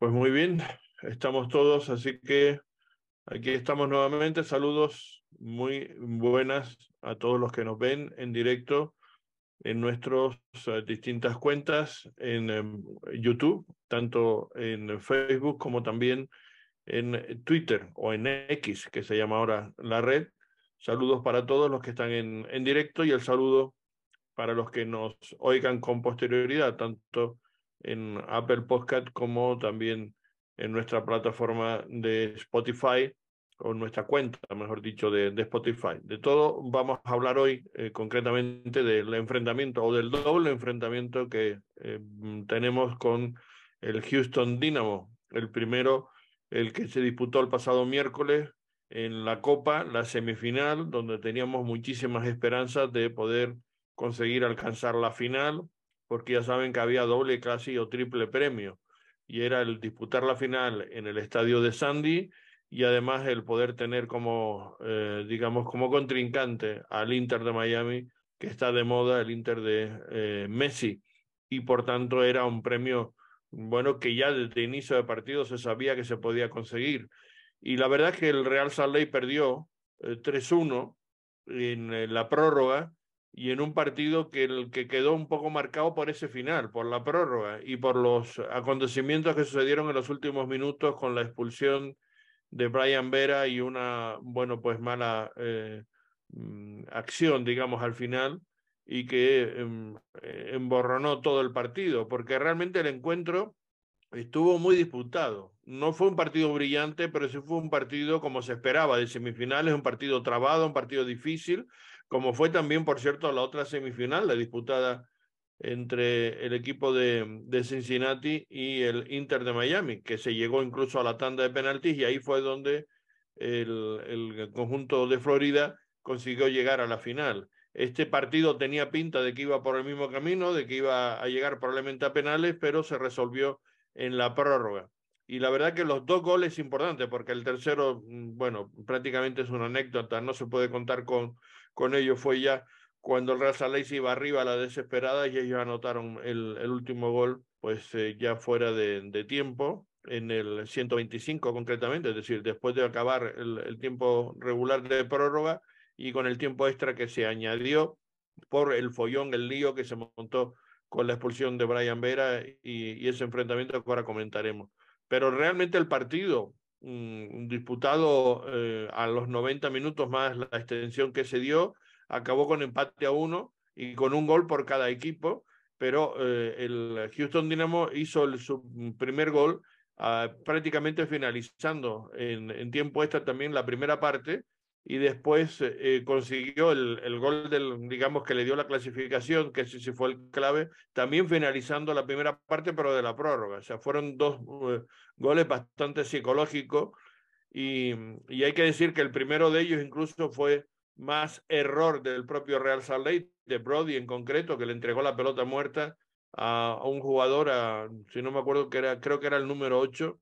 Pues muy bien, estamos todos, así que aquí estamos nuevamente. Saludos muy buenas a todos los que nos ven en directo en nuestras eh, distintas cuentas en em, YouTube, tanto en Facebook como también en Twitter o en X, que se llama ahora la red. Saludos para todos los que están en, en directo y el saludo para los que nos oigan con posterioridad, tanto en Apple Podcast como también en nuestra plataforma de Spotify o nuestra cuenta, mejor dicho, de, Spotify. De todo vamos a hablar hoy eh, concretamente del enfrentamiento o del doble enfrentamiento que eh, tenemos con el Houston Dynamo. El primero, el que se disputó el pasado miércoles en la Copa, la semifinal, donde teníamos muchísimas esperanzas de poder conseguir alcanzar la final, porque ya saben que había doble, casi o triple premio, y era el disputar la final en el estadio de Sandy y además el poder tener como, eh, digamos, como contrincante al Inter de Miami, que está de moda, el Inter de eh, Messi, y por tanto era un premio, bueno, que ya desde inicio de partido se sabía que se podía conseguir. Y la verdad es que el Real Salt Lake perdió 3-1 eh, en la prórroga, y en un partido que, el, que quedó un poco marcado por ese final, por la prórroga y por los acontecimientos que sucedieron en los últimos minutos con la expulsión de Brian Vera y una, bueno, pues mala eh, mm, acción, digamos, al final y que em, eh, emborronó todo el partido, porque realmente el encuentro estuvo muy disputado. No fue un partido brillante, pero sí fue un partido como se esperaba de semifinales, un partido trabado, un partido difícil, como fue también, por cierto, la otra semifinal, la disputada entre el equipo de, Cincinnati y el Inter de Miami, que se llegó incluso a la tanda de penaltis y ahí fue donde el, el conjunto de Florida consiguió llegar a la final. Este partido tenía pinta de que iba por el mismo camino, de que iba a llegar probablemente a penales, pero se resolvió en la prórroga. Y la verdad que los dos goles importantes, porque el tercero, mm, bueno, prácticamente es una anécdota, no se puede contar con, con ello, fue ya cuando el Real se iba arriba a la desesperada y ellos anotaron el, último gol, pues eh, ya fuera de, tiempo, en el 125 concretamente, es decir, después de acabar el, tiempo regular de prórroga y con el tiempo extra que se añadió por el follón, el lío que se montó con la expulsión de Brian Vera y, ese enfrentamiento que ahora comentaremos. Pero realmente el partido mm, disputado eh, a los 90 minutos más la extensión que se dio, acabó con empate a uno y con un gol por cada equipo, pero eh, el Houston Dynamo hizo el, su primer gol ah, prácticamente finalizando en, en tiempo extra también la primera parte y después eh, consiguió el, el, gol del, digamos, que le dio la clasificación, que sí, sí fue el clave, también finalizando la primera parte, pero de la prórroga. O sea, fueron dos uh, goles bastante psicológicos y, y, hay que decir que el primero de ellos incluso fue más error del propio Real Salt Lake, de Brody en concreto, que le entregó la pelota muerta a, a un jugador, a, si no me acuerdo que era, creo que era el número 8,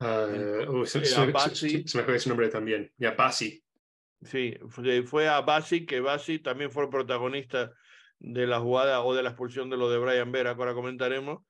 Uh, se, se, se, se, me acuerda ese nombre también. Ya Basi. Sí, fue, fue a Basi, que Basi también fue el protagonista de la jugada o de la expulsión de lo de Brian Vera, que ahora comentaremos.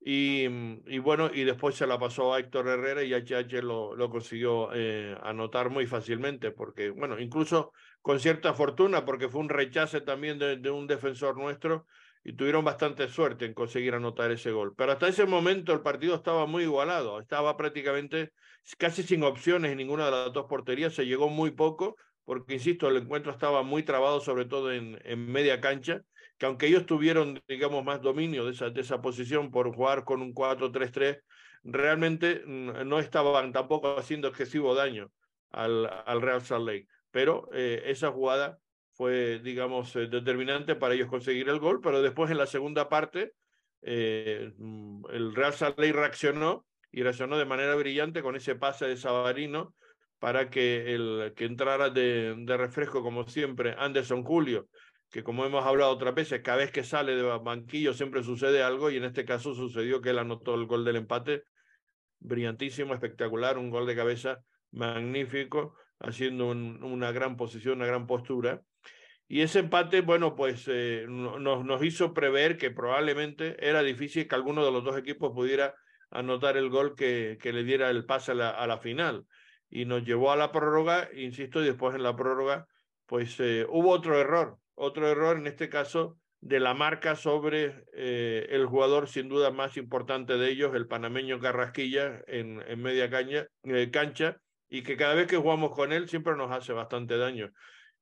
Y, y, bueno, y después se la pasó a Héctor Herrera y HH lo, lo consiguió eh, anotar muy fácilmente, porque, bueno, incluso con cierta fortuna, porque fue un rechace también de, de un defensor nuestro y tuvieron bastante suerte en conseguir anotar ese gol. Pero hasta ese momento el partido estaba muy igualado, estaba prácticamente casi sin opciones en ninguna de las dos porterías, se llegó muy poco, porque insisto, el encuentro estaba muy trabado, sobre todo en, en media cancha, que aunque ellos tuvieron, digamos, más dominio de esa, de esa posición por jugar con un 4-3-3, realmente mm, no estaban tampoco haciendo excesivo daño al, al Real Salt Lake. Pero eh, esa jugada fue, digamos, eh, determinante para ellos conseguir el gol, pero después en la segunda parte eh, mm, el Real Lake reaccionó y reaccionó de manera brillante con ese pase de Sabarino para que el que entrara de, de refresco, como siempre, Anderson Julio, que como hemos hablado otras veces, cada vez que sale de banquillo siempre sucede algo y en este caso sucedió que él anotó el gol del empate, brillantísimo, espectacular, un gol de cabeza magnífico, haciendo un, una gran posición, una gran postura. Y ese empate, bueno, pues eh, nos, nos hizo prever que probablemente era difícil que alguno de los dos equipos pudiera anotar el gol que, que le diera el pase a la, a la, final. Y nos llevó a la prórroga, insisto, y después en la prórroga, pues eh, hubo otro error, otro error en este caso de la marca sobre eh, el jugador sin duda más importante de ellos, el panameño Carrasquilla, en, en media caña, cancha, y que cada vez que jugamos con él siempre nos hace bastante daño.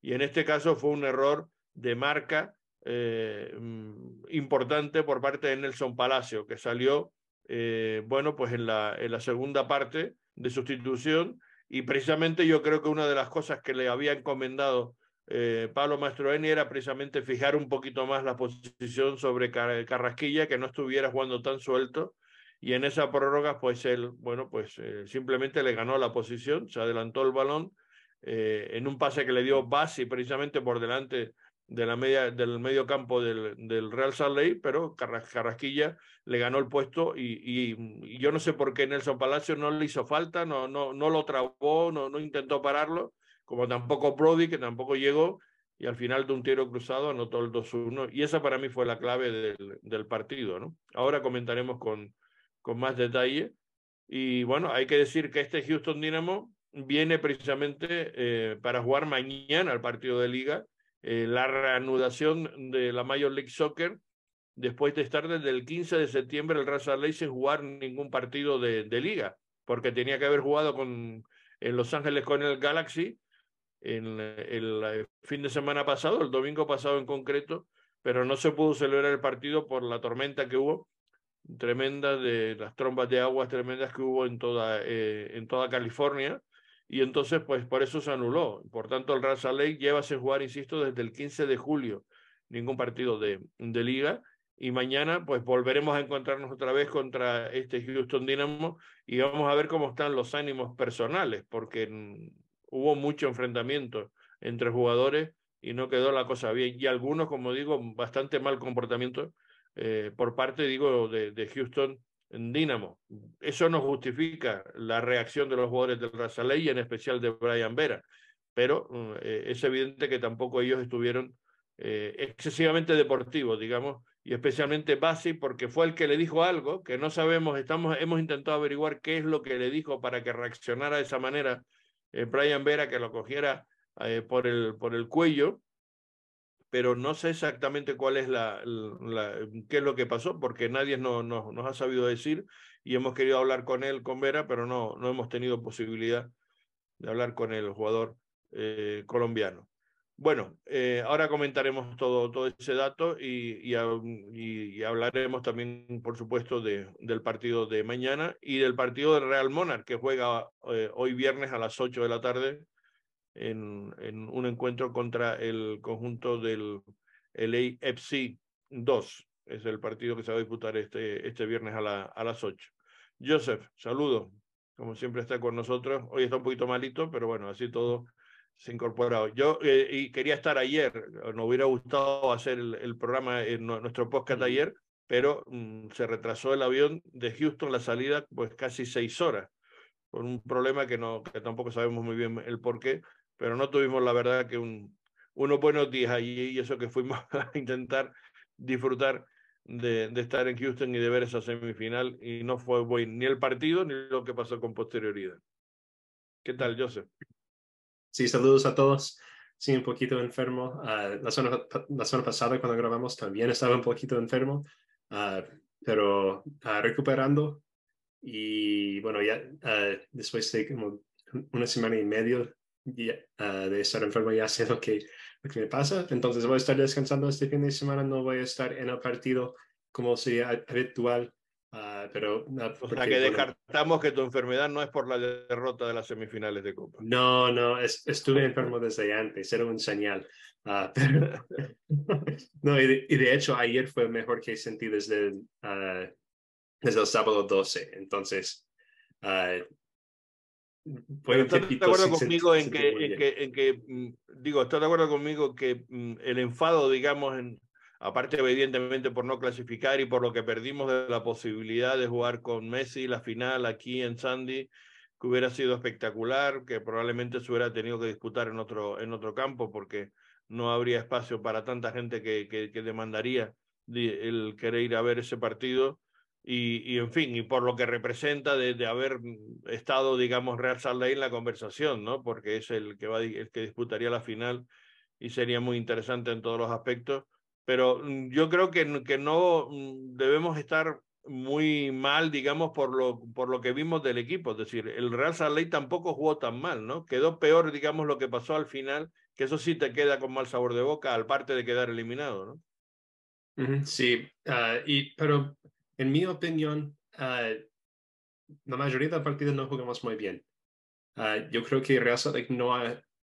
Y en este caso fue un error de marca eh, mm, importante por parte de Nelson Palacio, que salió, bueno, pues en la, en la segunda parte de sustitución, y precisamente yo creo que una de las cosas que le había encomendado eh, Pablo Mastroeni era precisamente fijar un poquito más la posición sobre Carrasquilla, que no estuviera jugando tan suelto. Y en esa prórroga, pues él, bueno, pues eh, simplemente le ganó la posición, se adelantó el balón eh, en un pase que le dio Bassi precisamente por delante de la media, del medio campo del, del Real Salt pero Carrasquilla le ganó el puesto y, y, yo no sé por qué Nelson Palacio no le hizo falta, no, no, no lo trabó, no, no intentó pararlo como tampoco Brody, que tampoco llegó, y al final de un tiro cruzado anotó el 2-1, y esa para mí fue la clave del, del partido. ¿no? Ahora comentaremos con, con más detalle. Y bueno, hay que decir que este Houston Dynamo viene precisamente eh, para jugar mañana al partido de liga, eh, la reanudación de la Major League Soccer, después de estar desde el 15 de septiembre el Raza Ley sin jugar ningún partido de, de liga, porque tenía que haber jugado con, en Los Ángeles con el Galaxy en el fin de semana pasado, el domingo pasado en concreto, pero no se pudo celebrar el partido por la tormenta que hubo, tremenda, de las trombas de aguas tremendas que hubo en toda, eh, en toda California, y entonces, pues por eso se anuló. Por tanto, el Raza Lake lleva sin jugar, insisto, desde el 15 de julio, ningún partido de, de liga, y mañana pues volveremos a encontrarnos otra vez contra este Houston Dynamo y vamos a ver cómo están los ánimos personales, porque hubo mucho enfrentamiento entre jugadores y no quedó la cosa bien. Y algunos, como digo, bastante mal comportamiento eh, por parte, digo, de, Houston en Dynamo. Eso no justifica la reacción de los jugadores del Razaley y en especial de Brian Vera, pero eh, es evidente que tampoco ellos estuvieron eh, excesivamente deportivos, digamos, y especialmente Basi, porque fue el que le dijo algo que no sabemos, estamos, hemos intentado averiguar qué es lo que le dijo para que reaccionara de esa manera eh, Brian Vera que lo cogiera por, el, por el cuello, pero no sé exactamente cuál es la, qué es lo que pasó, porque nadie no, nos ha sabido decir y hemos querido hablar con él, con Vera, pero no, no hemos tenido posibilidad de hablar con el jugador eh, colombiano. Bueno, eh, ahora comentaremos todo, todo ese dato y, y, hablaremos también, por supuesto, de, del partido de mañana y del partido del Real Monarch, que juega eh, hoy viernes a las 8 de la tarde en, en un encuentro contra el conjunto del LAFC 2. Es el partido que se va a disputar este, este viernes a, la, a las 8. Joseph, saludo. Como siempre está con nosotros. Hoy está un poquito malito, pero bueno, así todo se incorporado. Yo eh, y quería estar ayer, nos hubiera gustado hacer el, programa en nuestro podcast ayer, pero mm, se retrasó el avión de Houston, la salida, pues casi seis horas, por un problema que, no, que tampoco sabemos muy bien el por qué, pero no tuvimos la verdad que un, unos buenos días allí y eso que fuimos a intentar disfrutar de, de, estar en Houston y de ver esa semifinal y no fue bueno ni el partido ni lo que pasó con posterioridad. ¿Qué tal, Joseph? Sí, saludos a todos. Sí, un poquito enfermo. Uh, la, semana, la semana pasada cuando grabamos también estaba un poquito enfermo, uh, pero uh, recuperando. Y bueno, ya después de como una semana y media de estar enfermo ya sé lo que, lo que me pasa. Entonces voy a estar descansando este fin de semana, no voy a estar en el partido como sería habitual Ah, pero, o sea que descartamos que tu enfermedad no es por la derrota de las semifinales de Copa. No, no, estuve enfermo desde antes, era un señal. Ah, no, y de, hecho ayer fue mejor que sentí desde, uh, desde el sábado 12, entonces... ¿Estás de acuerdo conmigo en que, en que, en que, mm, digo, estás de acuerdo conmigo que mm, el enfado, digamos, en, aparte evidentemente por no clasificar y por lo que perdimos de la posibilidad de jugar con Messi la final aquí en Sandy, que hubiera sido espectacular, que probablemente se hubiera tenido que disputar en otro, en otro campo porque no habría espacio para tanta gente que, que, demandaría el querer ir a ver ese partido. Y, en fin, y por lo que representa de, haber estado, digamos, Real Salt Lake en la conversación, ¿no? Porque es el que, va, el que disputaría la final y sería muy interesante en todos los aspectos. Pero mm, yo creo que, que no mm, debemos estar muy mal, digamos, por lo, por lo que vimos del equipo. Es decir, el Real Salt Lake tampoco jugó tan mal, ¿no? Quedó peor, digamos, lo que pasó al final, que eso sí te queda con mal sabor de boca, al parte de quedar eliminado, ¿no? Sí, ah, y, pero en mi opinión, ah, la mayoría de los partidos no jugamos muy bien. Ah, yo creo que Real Salt no,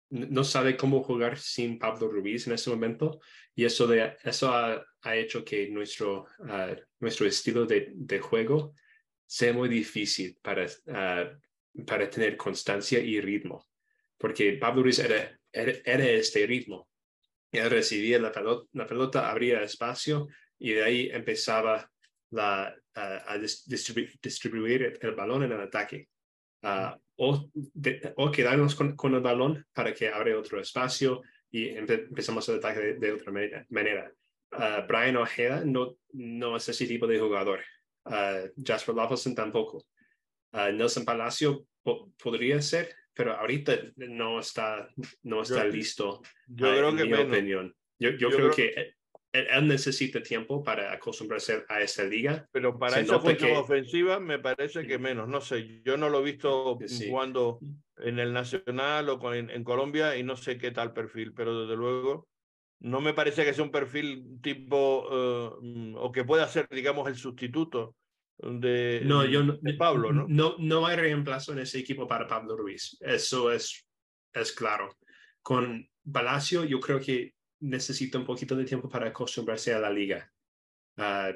no sabe cómo jugar sin Pablo Ruiz en este momento y eso, de, eso ha, hecho que nuestro, ah, nuestro estilo de, de, juego sea muy difícil para, para tener constancia y ritmo. Porque Pablo Ruiz era, era, este ritmo. Él recibía la pelota, la pelota abría espacio y de ahí empezaba la, a distribuir el balón en el ataque. Ah, o, o, quedarnos con, con, el balón para que abra otro espacio y empezamos el ataque de, otra manera. Uh, Brian Ojeda no, no es ese tipo de jugador. Uh, Jasper Lawson tampoco. Nelson Palacio podría ser, pero ahorita no está, no está listo. Yo creo en que mi opinión. Yo, yo, creo, que él, necesita tiempo para acostumbrarse a esa liga. Pero para esa función ofensiva me parece que menos. No sé, yo no lo he visto jugando en el Nacional o en, Colombia y no sé qué tal perfil, pero desde luego no me parece que sea un perfil tipo eh, o que pueda ser, digamos, el sustituto de, no, yo de Pablo, ¿no? ¿no? No hay reemplazo en ese equipo para Pablo Ruiz. Eso es, es claro. Con Palacio, yo creo que necesita un poquito de tiempo para acostumbrarse a la liga. Uh,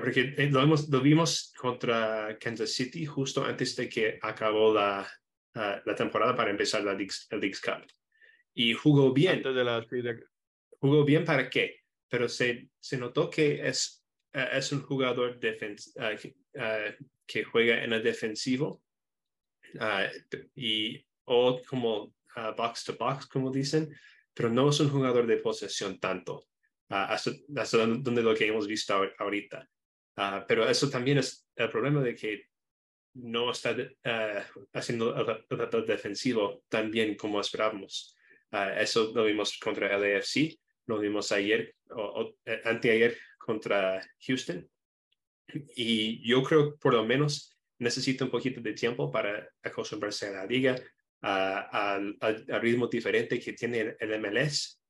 porque eh, lo, hemos, lo vimos contra Kansas City justo antes de que acabó la, uh, la temporada para empezar la Leagues, Cup. Y jugó bien. de la... Jugó bien para qué, pero se, se notó que es, uh, es un jugador defens que juega en el defensivo y o como box to box, como dicen, pero no es un jugador de posesión tanto, uh, hasta, donde lo que hemos visto ahorita. Uh, pero eso también es el problema de que no está uh, haciendo el papel defensivo tan bien como esperábamos. eso lo vimos contra el AFC, lo vimos ayer o, o eh, anteayer contra Houston. Y yo creo por lo menos necesita un poquito de tiempo para acostumbrarse a la liga, al ritmo diferente que tiene el MLS,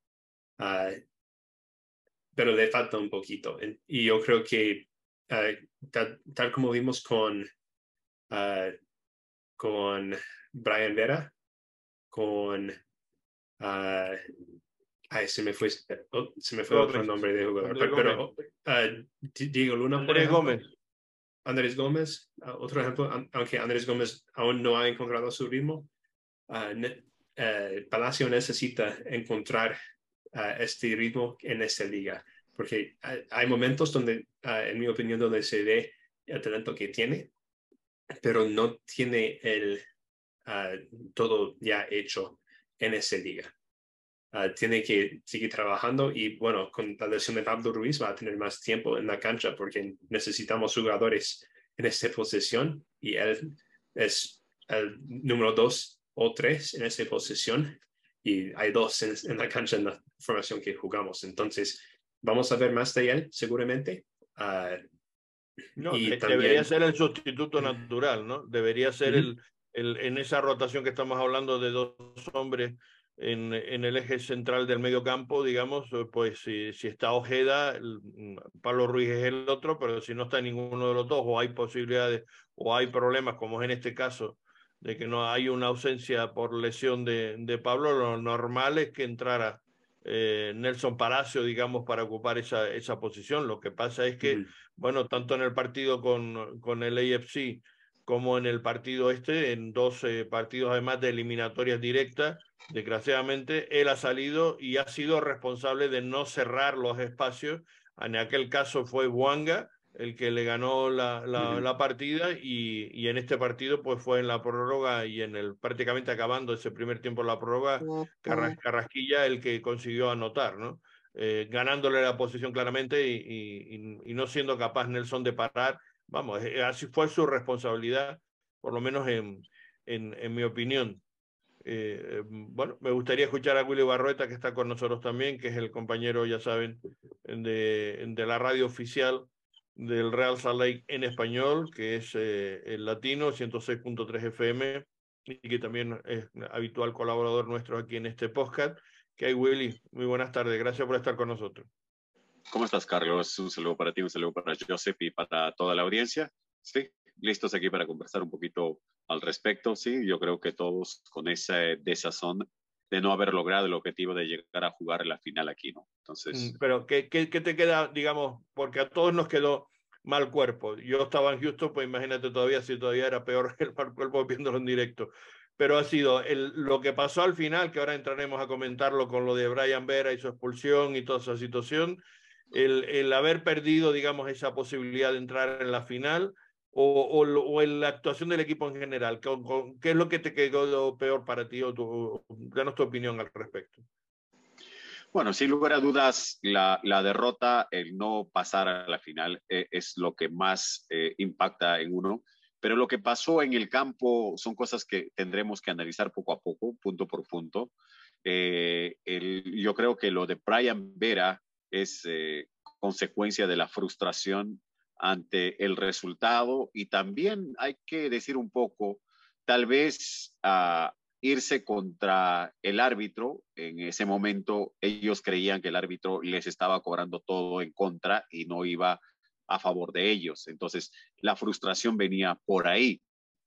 pero le falta un poquito. Y yo creo que tal, como vimos con, con Brian Vera, con... Ay, se me fue, oh, se me fue otro nombre de jugador. Pero, Diego Luna. Andrés Gómez. Andrés Gómez, otro ejemplo, aunque Andrés Gómez aún no ha encontrado su ritmo, uh, Palacio necesita encontrar uh, este ritmo en esta liga, porque hay momentos donde, en mi opinión, donde se ve el talento que tiene, pero no tiene el todo ya hecho en esa liga. tiene que seguir trabajando y bueno, con la lesión de Pablo Ruiz va a tener más tiempo en la cancha porque necesitamos jugadores en esta posición y él es el número dos o tres en esa posición y hay dos en, la cancha en la formación que jugamos. Entonces, vamos a ver más de él seguramente. Uh, no, y debería ser el sustituto natural, ¿no? Debería ser el, el, en esa rotación que estamos hablando de dos hombres en, en el eje central del medio campo, digamos, pues si, si está Ojeda, Pablo Ruiz es el otro, pero si no está ninguno de los dos, o hay posibilidades, o hay problemas, como es en este caso, de que no hay una ausencia por lesión de, de Pablo, lo normal es que entrara eh, Nelson Palacio, digamos, para ocupar esa, esa posición. Lo que pasa es que, bueno, tanto en el partido con, con el AFC como en el partido este, en dos partidos además de eliminatorias directas, desgraciadamente, él ha salido y ha sido responsable de no cerrar los espacios. En aquel caso fue Wanga, el que le ganó la, la, partida y, y, en este partido pues fue en la prórroga y en el prácticamente acabando ese primer tiempo la prórroga Carrasquilla el que consiguió anotar, ¿no? Eh, ganándole la posición claramente y, y, y, no siendo capaz Nelson de parar vamos, así fue su responsabilidad, por lo menos en, en, en mi opinión. Eh, bueno, me gustaría escuchar a Willy Barrueta, que está con nosotros también, que es el compañero, ya saben, de, de la radio oficial del Real Salt Lake en español, que es eh, el latino 106.3 FM y que también es habitual colaborador nuestro aquí en este podcast. Que hay Willy, muy buenas tardes, gracias por estar con nosotros. ¿Cómo estás, Carlos? Un saludo para ti, un saludo para Joseph y para toda la audiencia. Sí, listos aquí para conversar un poquito al respecto, sí, yo creo que todos con esa desazón de no haber logrado el objetivo de llegar a jugar la final aquí, ¿no? Entonces... Mm, pero, ¿qué, qué, qué te queda, digamos, porque a todos nos quedó mal cuerpo? Yo estaba en Houston, pues imagínate todavía si todavía era peor el mal cuerpo viéndolo en directo. Pero ha sido el, lo que pasó al final, que ahora entraremos a comentarlo con lo de Brian Vera y su expulsión y toda esa situación, el, el haber perdido, digamos, esa posibilidad de entrar en la final, o, o, en la actuación del equipo en general? ¿Qué, qué es lo que te quedó peor para ti o tu, danos tu opinión al respecto? Bueno, sin lugar a dudas, la, la derrota, el no pasar a la final eh, es lo que más eh, impacta en uno. Pero lo que pasó en el campo son cosas que tendremos que analizar poco a poco, punto por punto. Eh, el, yo creo que lo de Brian Vera es consecuencia de la frustración ante el resultado y también hay que decir un poco, tal vez a irse contra el árbitro. En ese momento ellos creían que el árbitro les estaba cobrando todo en contra y no iba a favor de ellos. Entonces, la frustración venía por ahí,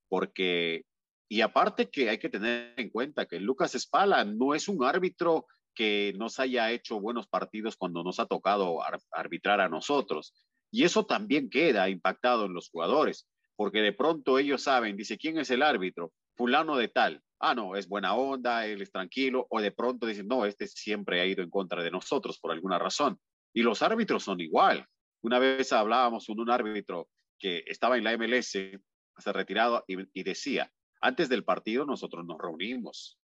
porque, y aparte que hay que tener en cuenta que Lucas Espala no es un árbitro que nos haya hecho buenos partidos cuando nos ha tocado arbitrar a nosotros. Y eso también queda impactado en los jugadores, porque de pronto ellos saben, dice, ¿quién es el árbitro? Fulano de tal. Ah, no, es buena onda, él es tranquilo, o de pronto dicen, no, este siempre ha ido en contra de nosotros por alguna razón. Y los árbitros son igual. Una vez hablábamos con un árbitro que estaba en la MLS, se retirado, y, decía, antes del partido nosotros nos reunimos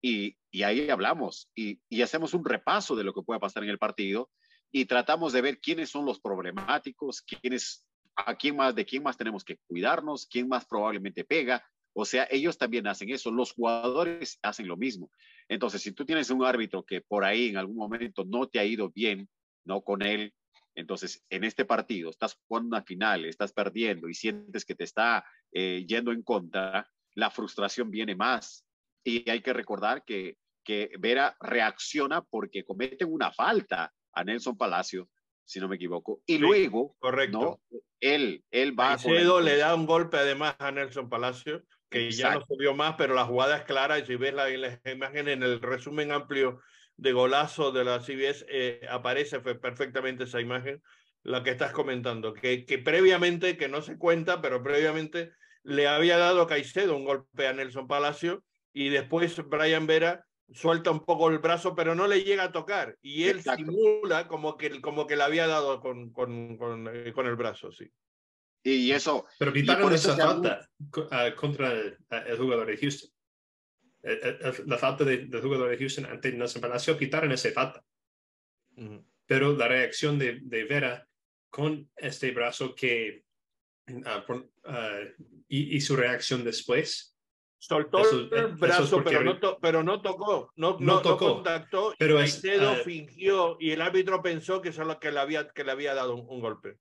y, ahí hablamos y, y, hacemos un repaso de lo que pueda pasar en el partido y tratamos de ver quiénes son los problemáticos, quiénes, a quién más, de quién más tenemos que cuidarnos, quién más probablemente pega. O sea, ellos también hacen eso, los jugadores hacen lo mismo. Entonces, si tú tienes un árbitro que por ahí en algún momento no te ha ido bien, no con él, entonces en este partido estás jugando una final, estás perdiendo y sientes que te está eh, yendo en contra, la frustración viene más. Y hay que recordar que, que Vera reacciona porque cometen una falta a Nelson Palacio, si no me equivoco, y luego, correcto. Él, él va. Caicedo le da un golpe además a Nelson Palacio, que ya no subió más, pero la jugada es clara y si ves la, la imagen en el resumen amplio de golazo de la CBS, eh, aparece perfectamente esa imagen, la que estás comentando, que, que previamente, que no se cuenta, pero previamente le había dado Caicedo un golpe a Nelson Palacio y después Brian Vera suelta un poco el brazo, pero no le llega a tocar. Y él simula como que, como que le había dado con, con, con, eh, con el brazo, sí. Y eso. Pero quitaron esa falta ah, contra el, jugador de Houston. la falta del jugador de Houston ante Nelson Palacio, quitaron esa falta. Pero la reacción de, de, Vera con este brazo que. Uh, y, y, su reacción después Soltó el brazo, pero, no pero no tocó, no, no, tocó. contactó, pero y uh, fingió y el árbitro pensó que, solo que, le, había, que le había dado un, golpe.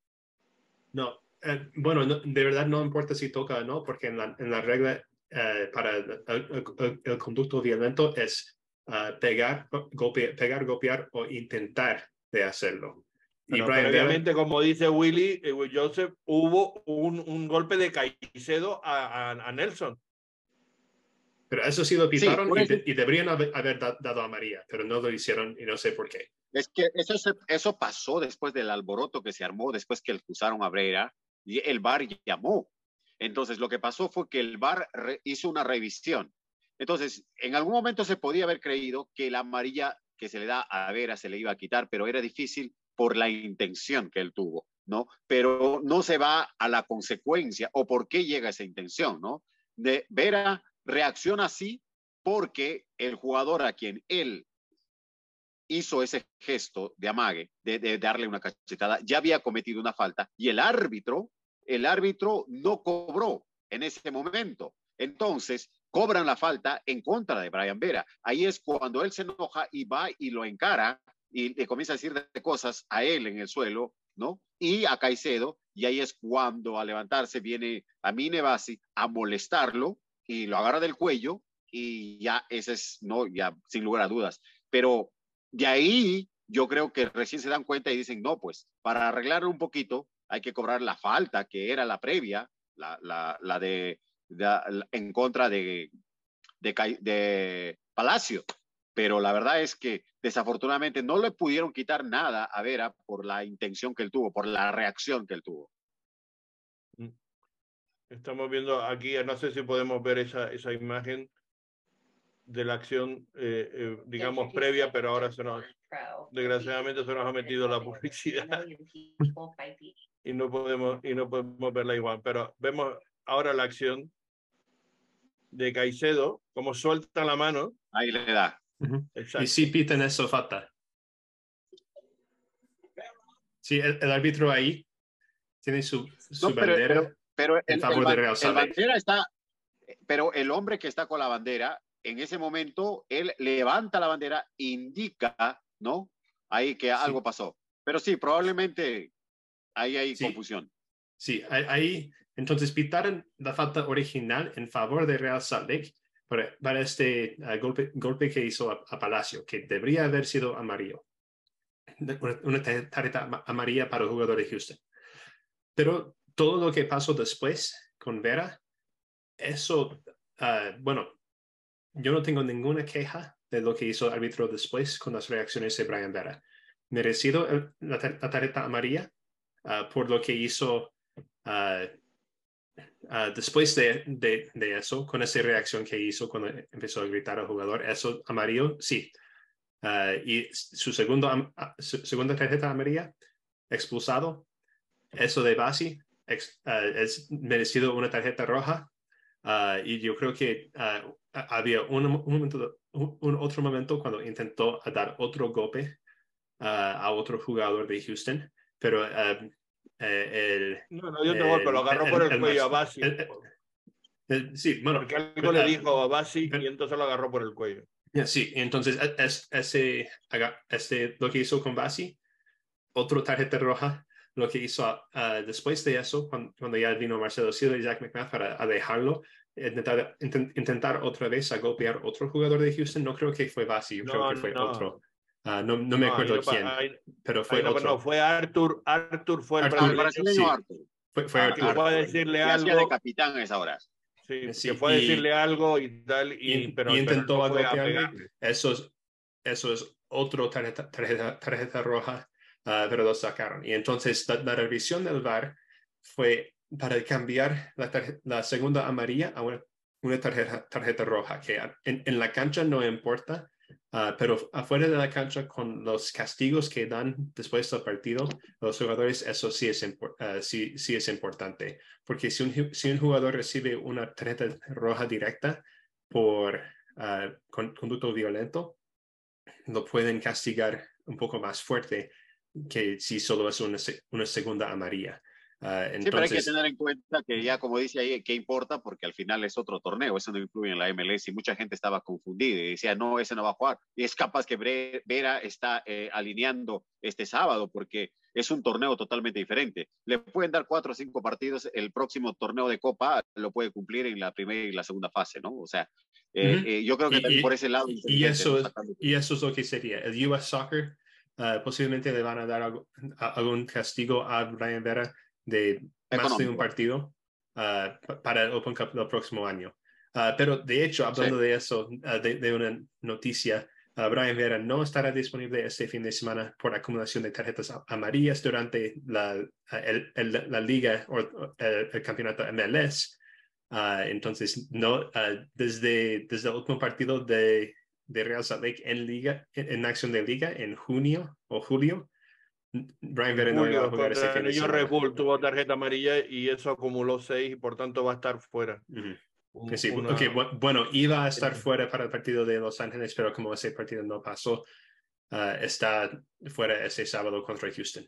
No, eh, bueno, de verdad no importa si toca o no, porque en la, en la regla eh, para el, conducto violento es uh, pegar, golpear, pegar, golpear o intentar de hacerlo. y obviamente, como dice Willy, Joseph, hubo un, un golpe de Caicedo a, a Nelson pero eso sí lo pitaron y, deberían haber, dado a María, pero no lo hicieron y no sé por qué. Es que eso, eso pasó después del alboroto que se armó, después que acusaron a Brera y el VAR llamó. Entonces, lo que pasó fue que el VAR hizo una revisión. Entonces, en algún momento se podía haber creído que la amarilla que se le da a Vera se le iba a quitar, pero era difícil por la intención que él tuvo, ¿no? Pero no se va a la consecuencia o por qué llega esa intención, ¿no? De Vera reacciona así porque el jugador a quien él hizo ese gesto de amague, de, darle una cachetada, ya había cometido una falta y el árbitro el árbitro no cobró en ese momento. Entonces, cobran la falta en contra de Brian Vera. Ahí es cuando él se enoja y va y lo encara y le comienza a decir de cosas a él en el suelo, ¿no? Y a Caicedo, y ahí es cuando a levantarse viene a Mine Basi a molestarlo y lo agarra del cuello y ya ese es, no, ya sin lugar a dudas. Pero de ahí yo creo que recién se dan cuenta y dicen, no, pues para arreglarlo un poquito hay que cobrar la falta que era la previa, la, la, de, en contra de, de, de Palacio. Pero la verdad es que desafortunadamente no le pudieron quitar nada a Vera por la intención que él tuvo, por la reacción que él tuvo. Estamos viendo aquí, no sé si podemos ver esa, esa imagen de la acción, eh, eh, digamos, previa, pero ahora se nos, desgraciadamente se nos ha metido la publicidad y no podemos, y no podemos verla igual. Pero vemos ahora la acción de Caicedo, como suelta la mano. Ahí le da. Y sí piten eso falta. Sí, el, árbitro ahí tiene su, su bandera pero, el, en favor de Real el bandera está, pero el hombre que está con la bandera, en ese momento, él levanta la bandera, indica, ¿no? Ahí que algo pasó. Pero sí, probablemente ahí hay confusión. Sí, ahí, entonces pitaron la falta original en favor de Real Salt Lake para, este ah, golpe, golpe que hizo a, Palacio, que debería haber sido amarillo. Una, tarjeta amarilla para el jugador de Houston. Pero todo lo que pasó después con Vera, eso, ah, bueno, yo no tengo ninguna queja de lo que hizo el árbitro después con las reacciones de Brian Vera. Merecido la, tarjeta amarilla ah, por lo que hizo Ah, después de, de, eso, con esa reacción que hizo cuando empezó a gritar al jugador, eso amarillo, sí. Y su, segundo, ah, segunda tarjeta amarilla, expulsado, eso de Basi, es merecido una tarjeta roja. y yo creo que había un, momento, un, otro momento cuando intentó dar otro golpe a otro jugador de Houston, pero eh, el, no, no, yo te golpe, lo agarró por el, cuello a Basi. sí, bueno. Porque algo le dijo a Basi y entonces lo agarró por el cuello. Sí, entonces es, ese, este, lo que hizo con Basi, otro tarjeta roja, lo que hizo después de eso, cuando, ya vino Marcelo Silva y Jack McMath para dejarlo, intentar, intentar otra vez a golpear otro jugador de Houston, no creo que fue Basi, yo creo que fue otro. Ah, no, no, me acuerdo quién, pero fue otro. No, fue Arthur, Arthur fue el brasileño Arthur. Fue, fue Arthur. Fue a decirle algo. de capitán a esa hora. Sí, sí, fue a decirle algo y tal, y, y pero, intentó pero no Eso es, eso es otro tarjeta, tarjeta, tarjeta roja, uh, pero lo sacaron. Y entonces la, revisión del VAR fue para cambiar la, la segunda amarilla a una, una tarjeta, tarjeta roja, que en, en la cancha no importa Ah, pero afuera de la cancha, con los castigos que dan después del partido, los jugadores, eso sí es, uh, sí, sí es importante. Porque si un, si un jugador recibe una tarjeta roja directa por uh, conducto violento, lo pueden castigar un poco más fuerte que si solo es una, una segunda amarilla. Uh, Sí, pero hay que tener en cuenta que ya, como dice ahí, ¿qué importa? Porque al final es otro torneo, eso no influye en la MLS y mucha gente estaba confundida y decía, no, ese no va a jugar. Y es capaz que Vera está eh, alineando este sábado porque es un torneo totalmente diferente. Le pueden dar cuatro o cinco partidos, el próximo torneo de Copa lo puede cumplir en la primera y la segunda fase, ¿no? O sea, eh, eh, yo creo que también por ese lado... Y eso, es, y eso es lo que sería. El US Soccer posiblemente le van a dar algún castigo a Brian Vera de más de un partido ah, para el Open Cup del próximo año. Ah, pero de hecho, hablando de eso, ah, de, una noticia, Brian Vera no estará disponible este fin de semana por acumulación de tarjetas amarillas durante la, la liga o el, campeonato MLS. entonces, no, desde, desde el último partido de, de Real Salt Lake en liga, en acción de liga en junio o julio, Brian Vera no iba a jugar ese fin Red Bull tuvo tarjeta amarilla y eso acumuló seis y por tanto va a estar fuera. bueno, iba a estar fuera para el partido de Los Ángeles, pero como ese partido no pasó, uh, está fuera ese sábado contra Houston.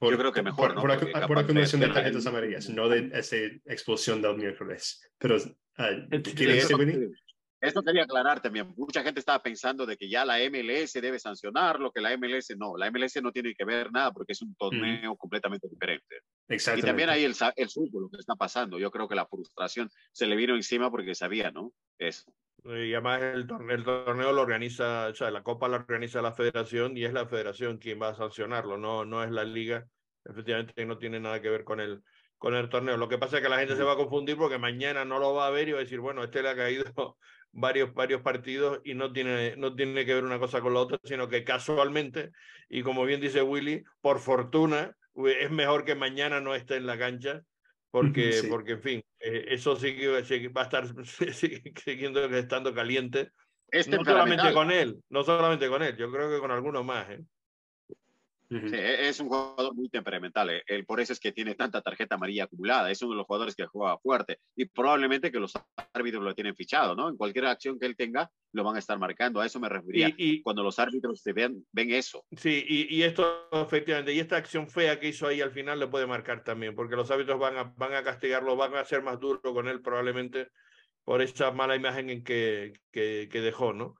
Yo creo que mejor, ¿no? Por, por, por acumulación de tarjetas amarillas, no de esa expulsión del miércoles. Pero, uh, ¿qué decir, esto quería aclarar también. Mucha gente estaba pensando de que ya la MLS debe sancionar lo que la MLS no. La MLS no tiene que ver nada porque es un torneo completamente diferente. Y también ahí el, el fútbol, lo que está pasando. Yo creo que la frustración se le vino encima porque sabía, ¿no? Eso. Y además el torneo, el torneo lo organiza, o sea, la Copa la organiza la federación y es la federación quien va a sancionarlo, no, no es la liga. Efectivamente no tiene nada que ver con el, con el torneo. Lo que pasa es que la gente se va a confundir porque mañana no lo va a ver y va a decir, bueno, este le ha caído varios, varios partidos y no tiene, no tiene que ver una cosa con la otra, sino que casualmente, y como bien dice Willy, por fortuna, es mejor que mañana no esté en la cancha, porque, porque en fin, eh, eso sí que va a estar siguiendo estando caliente. no solamente con él, no solamente con él, yo creo que con algunos más. ¿eh? E-, es un jugador muy temperamental. Eh. Él, por eso es que tiene tanta tarjeta amarilla acumulada. Es uno de los jugadores que juega fuerte y probablemente que los árbitros lo tienen fichado, ¿no? En cualquier acción que él tenga, lo van a estar marcando. A eso me refería. Y, cuando los árbitros se ven, ven eso. Sí, y, y, esto efectivamente, y esta acción fea que hizo ahí al final le puede marcar también, porque los árbitros van a, van a castigarlo, van a ser más duros con él probablemente por esa mala imagen en que, que, que dejó, ¿no?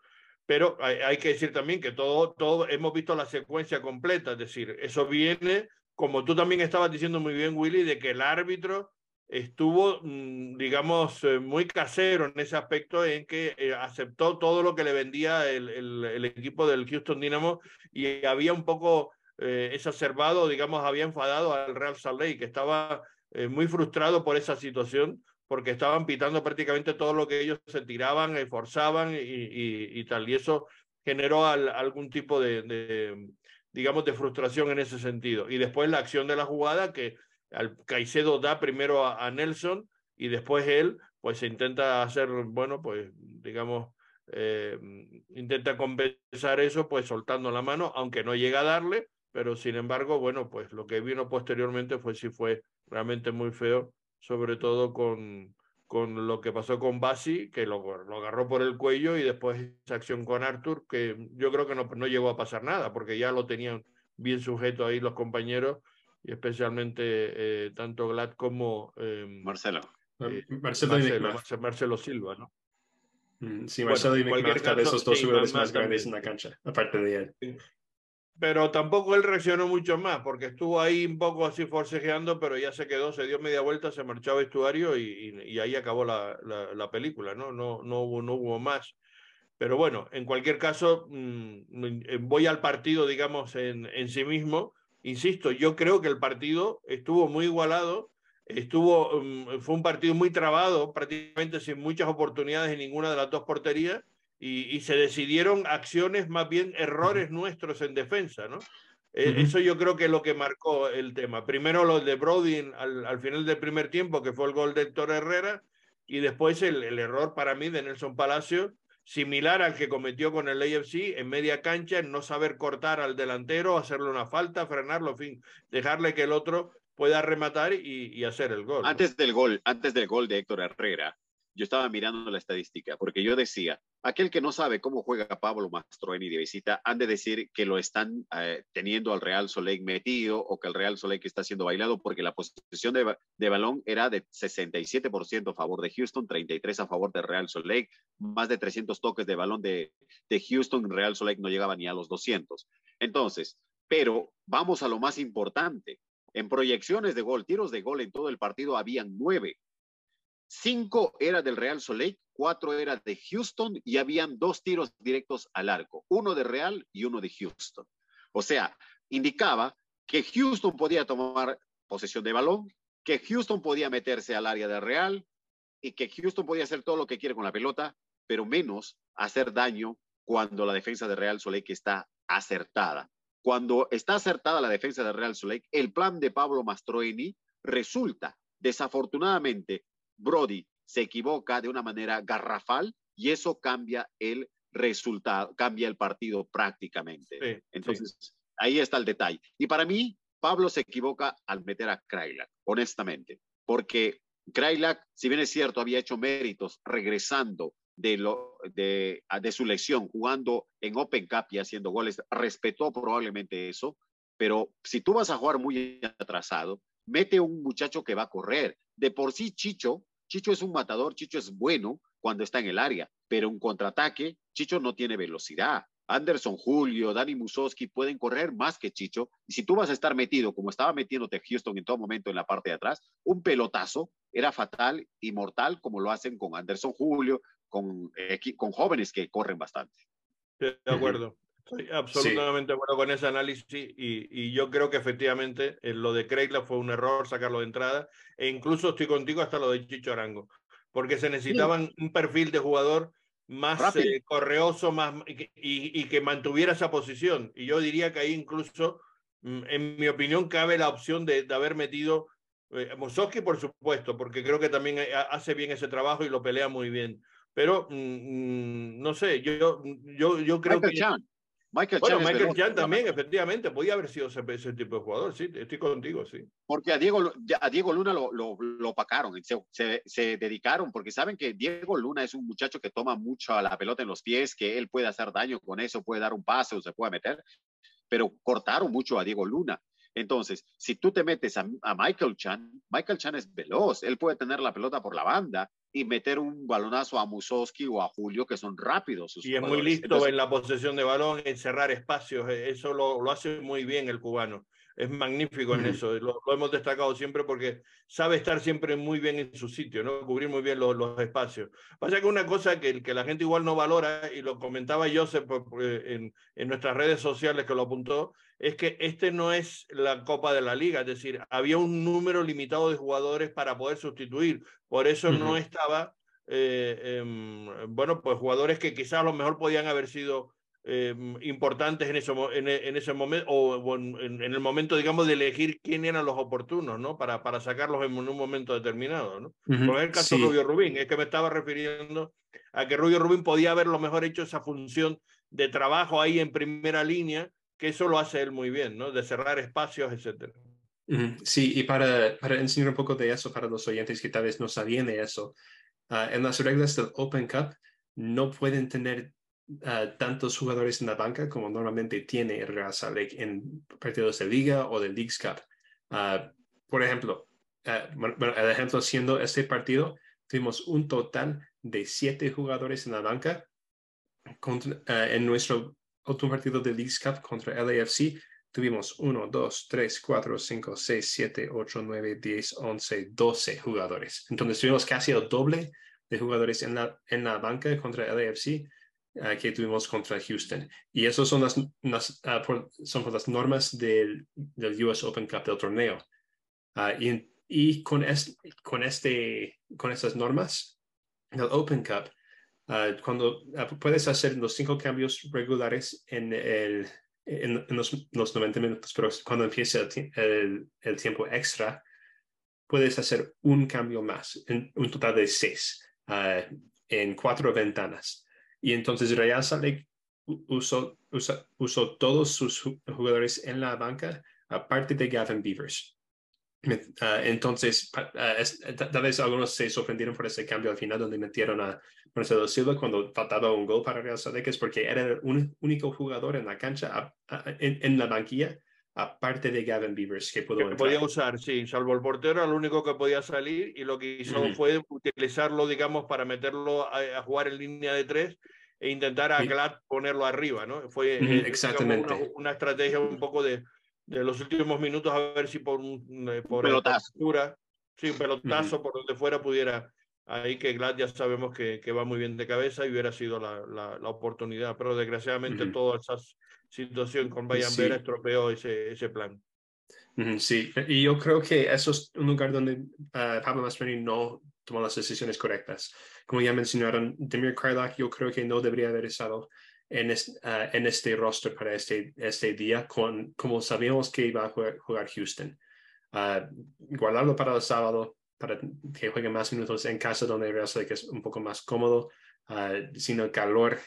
Pero hay, que decir también que todo, todo hemos visto la secuencia completa, es decir, eso viene, como tú también estabas diciendo muy bien, Willy, de que el árbitro estuvo, mm, digamos, eh, muy casero en ese aspecto en que eh, aceptó todo lo que le vendía el, el, equipo del Houston Dynamo y había un poco eh, exacerbado, digamos, había enfadado al Real Salt Lake, que estaba muy frustrado por esa situación porque estaban pitando prácticamente todo lo que ellos se tiraban, esforzaban y, y, tal. Y eso generó algún tipo de, digamos, de frustración en ese sentido. Y después la acción de la jugada que al Caicedo da primero a, Nelson y después él, pues se intenta hacer, bueno, pues digamos, eh, intenta compensar eso, pues soltando la mano, aunque no llega a darle, pero sin embargo, bueno, pues lo que vino posteriormente fue sí fue realmente muy feo sobre todo con, con lo que pasó con Basi, que lo, lo, agarró por el cuello y después esa acción con Arthur, que yo creo que no, no llegó a pasar nada, porque ya lo tenían bien sujeto ahí los compañeros, y especialmente eh, tanto Glad como em, Marcelo. Eh, Marcelo, Marcelo, Silva, ¿no? Mm, sí, Marcelo y McMahon, esos dos jugadores más grandes en la cancha, aparte de él pero tampoco él reaccionó mucho más, porque estuvo ahí un poco así forcejeando, pero ya se quedó, se dio media vuelta, se marchó a vestuario y, y, ahí acabó la, la, película, ¿no? No, no, hubo, no hubo más. Pero bueno, en cualquier caso, mm, voy al partido, digamos, en, en sí mismo. Insisto, yo creo que el partido estuvo muy igualado, estuvo, mm, fue un partido muy trabado, prácticamente sin muchas oportunidades en ninguna de las dos porterías y, se decidieron acciones, más bien errores nuestros en defensa, ¿no? E, eso yo creo que es lo que marcó el tema. Primero lo de Brody al, al, final del primer tiempo, que fue el gol de Héctor Herrera, y después el, el, error para mí de Nelson Palacio, similar al que cometió con el AFC en media cancha, en no saber cortar al delantero, hacerle una falta, frenarlo, en fin, dejarle que el otro pueda rematar y, y hacer el gol. Antes del gol, antes del gol de Héctor Herrera, yo estaba mirando la estadística, porque yo decía, aquel que no sabe cómo juega Pablo Mastroeni de visita, han de decir que lo están eh, teniendo al Real Soleil metido o que el Real Soleil está siendo bailado, porque la posición de, balón era de 67% a favor de Houston, 33% a favor de Real Soleil, más de 300 toques de balón de, Houston, Real Soleil no llegaba ni a los 200. Entonces, pero vamos a lo más importante. En proyecciones de gol, tiros de gol en todo el partido habían nueve. Cinco era del Real Soleil, cuatro era de Houston y habían dos tiros directos al arco, uno de Real y uno de Houston. O sea, indicaba que Houston podía tomar posesión de balón, que Houston podía meterse al área de Real y que Houston podía hacer todo lo que quiere con la pelota, pero menos hacer daño cuando la defensa de Real Soleil está acertada. Cuando está acertada la defensa de Real Soleil, el plan de Pablo Mastroeni resulta, desafortunadamente, Brody se equivoca de una manera garrafal y eso cambia el resultado, cambia el partido prácticamente. Entonces, ahí está el detalle. Y para mí, Pablo se equivoca al meter a Krailak, honestamente, porque Krailak, si bien es cierto, había hecho méritos regresando de, lo, de, de su lesión, jugando en Open Cup y haciendo goles, respetó probablemente eso, pero si tú vas a jugar muy atrasado, mete un muchacho que va a correr. De por sí, Chicho, Chicho es un matador, Chicho es bueno cuando está en el área, pero un contraataque, Chicho no tiene velocidad. Anderson Julio, Dani Musowski pueden correr más que Chicho. Y si tú vas a estar metido, como estaba metiéndote Houston en todo momento en la parte de atrás, un pelotazo era fatal y mortal, como lo hacen con Anderson Julio, con, eh, con jóvenes que corren bastante. De acuerdo. Estoy absolutamente de acuerdo con ese análisis y, y, yo creo que efectivamente en lo de Kreila fue un error sacarlo de entrada e incluso estoy contigo hasta lo de Chicho Arango, porque se necesitaban un perfil de jugador más eh, correoso más, y, y, que mantuviera esa posición. Y yo diría que ahí incluso, mm, en mi opinión, cabe la opción de, de haber metido eh, por supuesto, porque creo que también eh, hace bien ese trabajo y lo pelea muy bien. Pero, mm, mm, no sé, yo, yo, yo creo Michael que... Chan. Michael bueno, Chan, Michael Chan también, efectivamente, podía haber sido ese, ese, tipo de jugador, sí, estoy contigo, sí. Porque a Diego, a Diego Luna lo, lo, lo opacaron, se, se, se, dedicaron, porque saben que Diego Luna es un muchacho que toma mucho a la pelota en los pies, que él puede hacer daño con eso, puede dar un pase o se puede meter, pero cortaron mucho a Diego Luna. Entonces, si tú te metes a, a, Michael Chan, Michael Chan es veloz, él puede tener la pelota por la banda y meter un balonazo a Musowski o a Julio, que son rápidos. Y es muy listo Entonces, en la posesión de balón, en cerrar espacios, eh, eso lo, lo hace muy bien el cubano es magnífico en eso, lo, lo, hemos destacado siempre porque sabe estar siempre muy bien en su sitio, ¿no? cubrir muy bien los, los espacios. Pasa que una cosa que, que, la gente igual no valora, y lo comentaba Joseph en, en nuestras redes sociales que lo apuntó, es que este no es la Copa de la Liga, es decir, había un número limitado de jugadores para poder sustituir, por eso uh -huh. no estaba, eh, eh, bueno, pues jugadores que quizás a lo mejor podían haber sido eh, importantes en ese, en, en ese momento o, en, en, el momento, digamos, de elegir quién eran los oportunos, ¿no? Para, para sacarlos en un momento determinado, ¿no? Uh -huh. Por el caso sí. de Rubio Rubín, es que me estaba refiriendo a que Rubio Rubín podía haber lo mejor hecho esa función de trabajo ahí en primera línea, que eso lo hace él muy bien, ¿no? De cerrar espacios, etcétera. Uh -huh. Sí, y para, para enseñar un poco de eso para los oyentes que tal vez no sabían de eso, uh, en las reglas del Open Cup no pueden tener Tantos jugadores en la banca como normalmente tiene el Real Salt en partidos de liga o de Leagues Cup. Uh, por ejemplo, uh, bueno, el ejemplo siendo este partido, tuvimos un total de siete jugadores en la banca contra, en nuestro último partido de Leagues Cup contra LAFC. Tuvimos 1, 2, 3, 4, 5, 6, 7, 8, 9, 10, 11, 12 jugadores. Entonces tuvimos casi el doble de jugadores en la, en la banca contra LAFC uh, que tuvimos contra Houston. Y esas son las, las uh, por, son por las normas del, del, US Open Cup del torneo. Uh, y, y con, es, con, este, con estas normas del Open Cup, cuando puedes hacer los cinco cambios regulares en, el, en, en los, los, 90 minutos, pero cuando empieza el, el, el tiempo extra, puedes hacer un cambio más, en un total de seis, en cuatro ventanas. Y entonces Real Salt Lake usó, usó, usó, todos sus jugadores en la banca, aparte de Gavin Beavers. Uh, entonces, uh, es, tal vez algunos se sorprendieron por ese cambio al final, donde metieron a Marcelo Silva cuando faltaba un gol para Real Salt Lake, es porque era el único jugador en la cancha, en, la banquilla, aparte de Gavin Beavers, que pudo que podía usar, sí, salvo el portero, era el único que podía salir y lo que hizo uh -huh. fue utilizarlo, digamos, para meterlo a, a, jugar en línea de tres e intentar a Glad ponerlo arriba, ¿no? Fue uh -huh, exactamente una, una, estrategia un poco de, de, los últimos minutos a ver si por, un, eh, por pelotazo, postura, sí, un pelotazo uh -huh. por donde fuera pudiera ahí que Glad ya sabemos que, que, va muy bien de cabeza y hubiera sido la, la, la oportunidad, pero desgraciadamente uh -huh. todas esas situación con Bayern sí. Vera estropeó ese, ese plan. Sí, y yo creo que eso es un lugar donde uh, Pablo Mastroeni no tomó las decisiones correctas. Como ya mencionaron, Demir Krylak yo creo que no debería haber estado en, es, uh, en este roster para este, este día, con, como sabíamos que iba a jugar, jugar Houston. Uh, guardarlo para el sábado, para que juegue más minutos en casa, donde Real que es un poco más cómodo, sino el calor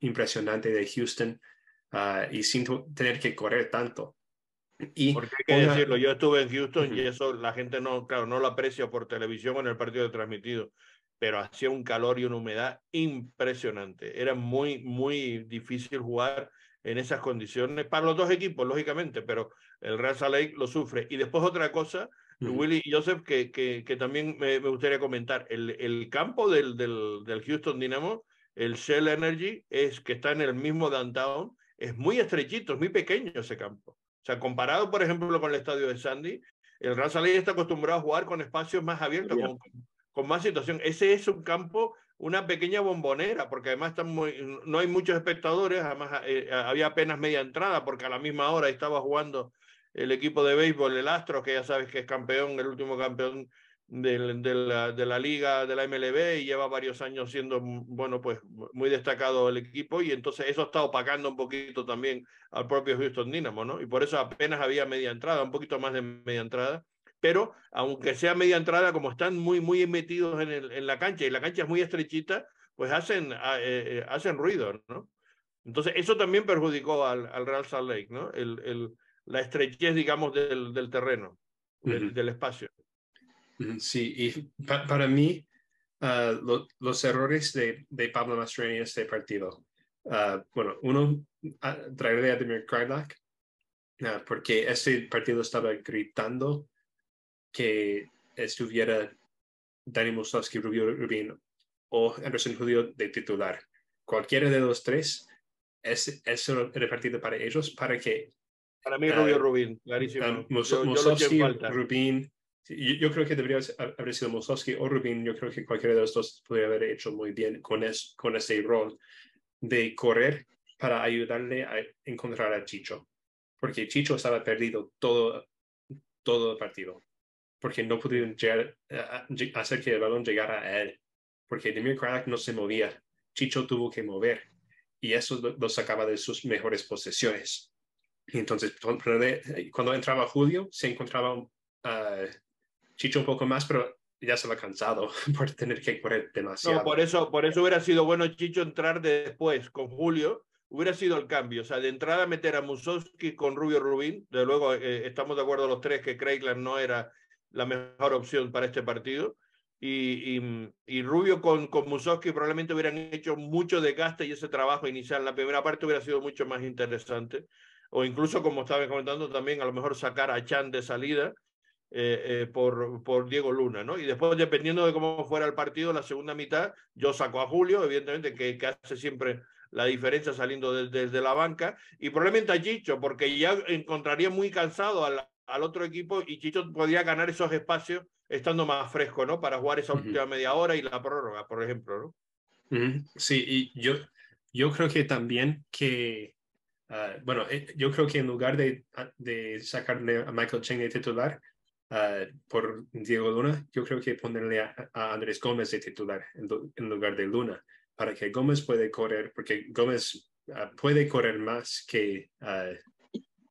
impresionante de Houston uh, y sin tener que correr tanto. Y Porque hay que una... decirlo, yo estuve en Houston uh -huh. y eso la gente no, claro, no lo aprecia por televisión o en el partido transmitido, pero hacía un calor y una humedad impresionante. Era muy, muy difícil jugar en esas condiciones, para los dos equipos, lógicamente, pero el Real Salt Lake lo sufre. Y después otra cosa, Willy y Joseph, que, que, que también me, me, gustaría comentar, el, el campo del, del, del, Houston Dynamo, el Shell Energy, es que está en el mismo downtown, es muy estrechito, es muy pequeño ese campo. O sea, comparado, por ejemplo, con el estadio de Sandy, el Real Lake está acostumbrado a jugar con espacios más abiertos, con, con más situación. Ese es un campo una pequeña bombonera, porque además están muy, no hay muchos espectadores, además eh, había apenas media entrada, porque a la misma hora estaba jugando el equipo de béisbol, el Astro, que ya sabes que es campeón, el último campeón de, de, la, de, la, liga de la MLB y lleva varios años siendo, bueno, pues muy destacado el equipo y entonces eso está opacando un poquito también al propio Houston Dynamo, ¿no? Y por eso apenas había media entrada, un poquito más de media entrada pero aunque sea media entrada, como están muy, muy metidos en, el, en la cancha y la cancha es muy estrechita, pues hacen, eh, eh, hacen ruido, ¿no? Entonces, eso también perjudicó al, al Real Salt Lake, ¿no? El, el, la estrechez, digamos, del, del terreno, del, del, espacio. Sí, y pa para mí, uh, lo, los errores de, de Pablo Mastroeni en este partido, uh, bueno, uno, uh, traerle a Demir Krylak, porque ese partido estaba gritando que estuviera Danny Musowski, Rubio Rubin o Anderson Julio de titular. Cualquiera de los tres es, es repartido para ellos para que... Para mí Rubio uh, Rubin, clarísimo. Mus yo, yo Rubin, yo, yo, creo que debería haber sido Musowski o Rubin. Yo creo que cualquiera de los dos podría haber hecho muy bien con, es, con ese rol de correr para ayudarle a encontrar a Chicho. Porque Chicho estaba perdido todo, todo el partido porque no pudieron llegar, hacer que el balón llegara a él, porque Demir Craddock no se movía, Chicho tuvo que mover y eso lo, sacaba de sus mejores posesiones. Y entonces, cuando entraba Julio, se encontraba uh, Chicho un poco más, pero ya se lo ha cansado por tener que correr demasiado. No, por eso, por eso hubiera sido bueno Chicho entrar después con Julio, hubiera sido el cambio. O sea, de entrada meter a Musowski con Rubio Rubín, de luego eh, estamos de acuerdo los tres que Craigland no era la mejor opción para este partido. Y, y, y Rubio con, con Musowski probablemente hubieran hecho mucho desgaste y ese trabajo inicial en la primera parte hubiera sido mucho más interesante. O incluso, como estaba comentando, también a lo mejor sacar a Chan de salida eh, eh, por, por Diego Luna, ¿no? Y después, dependiendo de cómo fuera el partido, la segunda mitad, yo saco a Julio, evidentemente, que, que hace siempre la diferencia saliendo desde de, de la banca, y probablemente a Chicho, porque ya encontraría muy cansado a la, al otro equipo y Chicho podía ganar esos espacios estando más fresco, ¿no? Para jugar esa última media hora y la prórroga, por ejemplo, ¿no? Uh -huh. Sí, y yo, yo creo que también que, uh, bueno, eh, yo creo que en lugar de, de sacarle a Michael Cheng de titular uh, por Diego Luna, yo creo que ponerle a, a Andrés Gómez de titular en, en, lugar de Luna, para que Gómez puede correr, porque Gómez uh, puede correr más que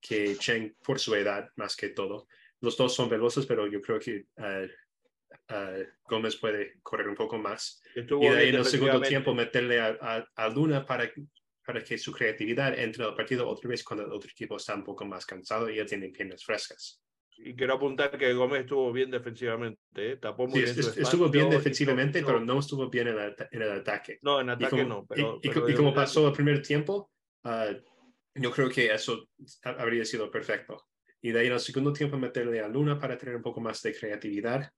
que Cheng por su edad más que todo. Los dos son veloces, pero yo creo que uh, uh, Gómez puede correr un poco más. Estuvo y de ahí en el segundo tiempo meterle a, a, a, Luna para, para que su creatividad entre el partido otra vez cuando el otro equipo está un poco más cansado y ya tiene piernas frescas. Y quiero apuntar que Gómez estuvo bien defensivamente, ¿eh? tapó muy sí, bien. Espacio, estuvo bien defensivamente, pero no estuvo bien en el, en el ataque. No, en ataque como, no. Pero, y, pero y, y como pasó el primer tiempo, uh, yo creo que eso habría sido perfecto. Y de ahí en el segundo tiempo meterle a Luna para tener un poco más de creatividad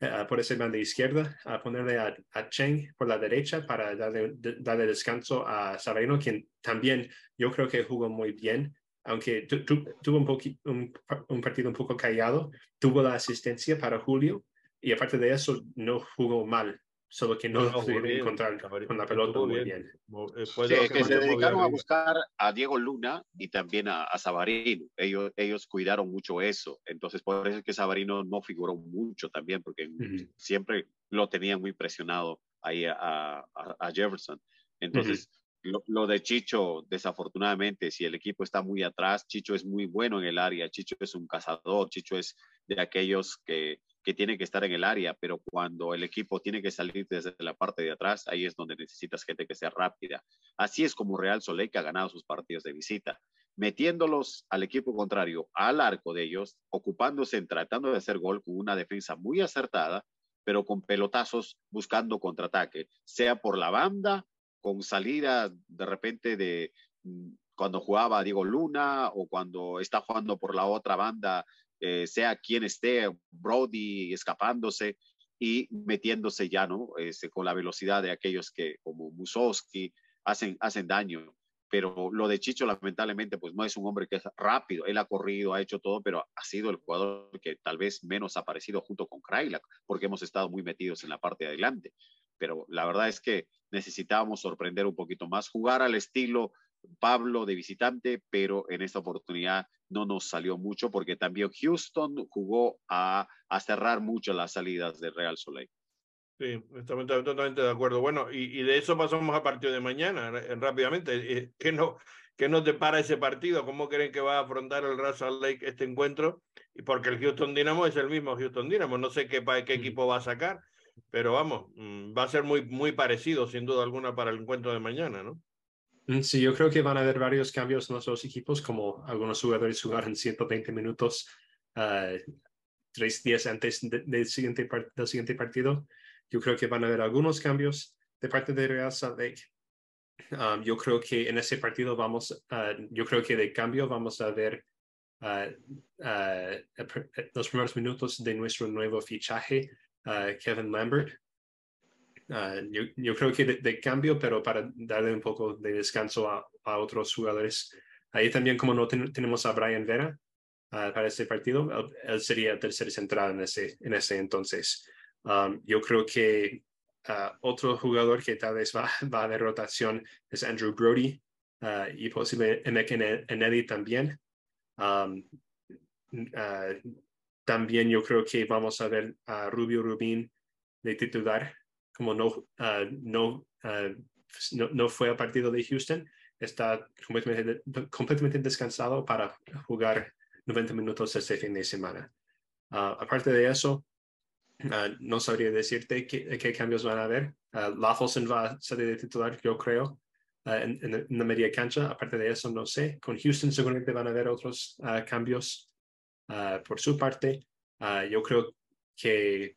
uh, por ese banda izquierda, a ponerle a, a, Cheng por la derecha para darle, de, darle descanso a Sabarino, quien también yo creo que jugó muy bien, aunque tu, tu, tuvo un, un, un, partido un poco callado, tuvo la asistencia para Julio y aparte de eso no jugó mal solo que no, no lo pudieron encontrar con la pelota muy bien. bien. Sí, que se dedicaron a buscar a Diego Luna y también a, a Sabarino. Ellos, ellos cuidaron mucho eso. Entonces, por eso es que Sabarino no figuró mucho también, porque uh -huh. siempre lo tenían muy presionado ahí a, a, a Jefferson. Entonces, uh -huh. Lo, de Chicho, desafortunadamente, si el equipo está muy atrás, Chicho es muy bueno en el área. Chicho es un cazador. Chicho es de aquellos que que tiene que estar en el área, pero cuando el equipo tiene que salir desde la parte de atrás, ahí es donde necesitas gente que sea rápida. Así es como Real Soleil ha ganado sus partidos de visita, metiéndolos al equipo contrario, al arco de ellos, ocupándose en tratando de hacer gol con una defensa muy acertada, pero con pelotazos buscando contraataque, sea por la banda, con salida de repente de cuando jugaba Diego Luna o cuando está jugando por la otra banda, eh, sea quien esté, Brody escapándose y metiéndose ya, ¿no? Este, con la velocidad de aquellos que, como Musowski, hacen, hacen daño. Pero lo de Chicho, lamentablemente, pues no es un hombre que es rápido. Él ha corrido, ha hecho todo, pero ha sido el jugador que tal vez menos ha aparecido junto con Krailak, porque hemos estado muy metidos en la parte de adelante. Pero la verdad es que necesitábamos sorprender un poquito más, jugar al estilo Pablo de visitante, pero en esta oportunidad no nos salió mucho porque también Houston jugó a, a cerrar mucho las salidas de Real Soleil. Sí, estamos totalmente de acuerdo. Bueno, y, y, de eso pasamos a partido de mañana, rápidamente. Eh, ¿Qué, no, ¿Qué nos depara ese partido? ¿Cómo creen que va a afrontar el Real Salt Lake este encuentro? Y porque el Houston Dynamo es el mismo Houston Dynamo. No sé qué, qué equipo va a sacar, pero vamos, mm, va a ser muy, muy parecido, sin duda alguna, para el encuentro de mañana, ¿no? Mm, sí, yo creo que van a haber varios cambios en los dos equipos, como algunos jugadores jugaron 120 minutos uh, tres días antes del, siguiente del siguiente partido. Yo creo que van a haber algunos cambios de parte de Real Salt Lake. Um, yo creo que en ese partido vamos, uh, yo creo que de cambio vamos a ver uh, los primeros minutos de nuestro nuevo fichaje, Kevin Lambert. Ah, yo, yo, creo que de, cambio, pero para darle un poco de descanso a, a otros jugadores. Ahí también, como no tenemos a Brian Vera uh, para este partido, él, sería tercer central en ese, en ese entonces. Um, yo creo que uh, otro jugador que tal vez va, va de rotación es Andrew Brody y posiblemente Eddie también. Um, también yo creo que vamos a ver a Rubio Rubín de titular como no, ah, no, ah, no, no, fue al partido de Houston, está completamente, completamente descansado para jugar 90 minutos este fin de semana. Uh, aparte de eso, no sabría decirte qué, qué, cambios van a haber. Uh, Laffelson va a salir de titular, yo creo, en, en, la media cancha. Aparte de eso, no sé. Con Houston seguramente van a haber otros cambios por su parte. yo creo que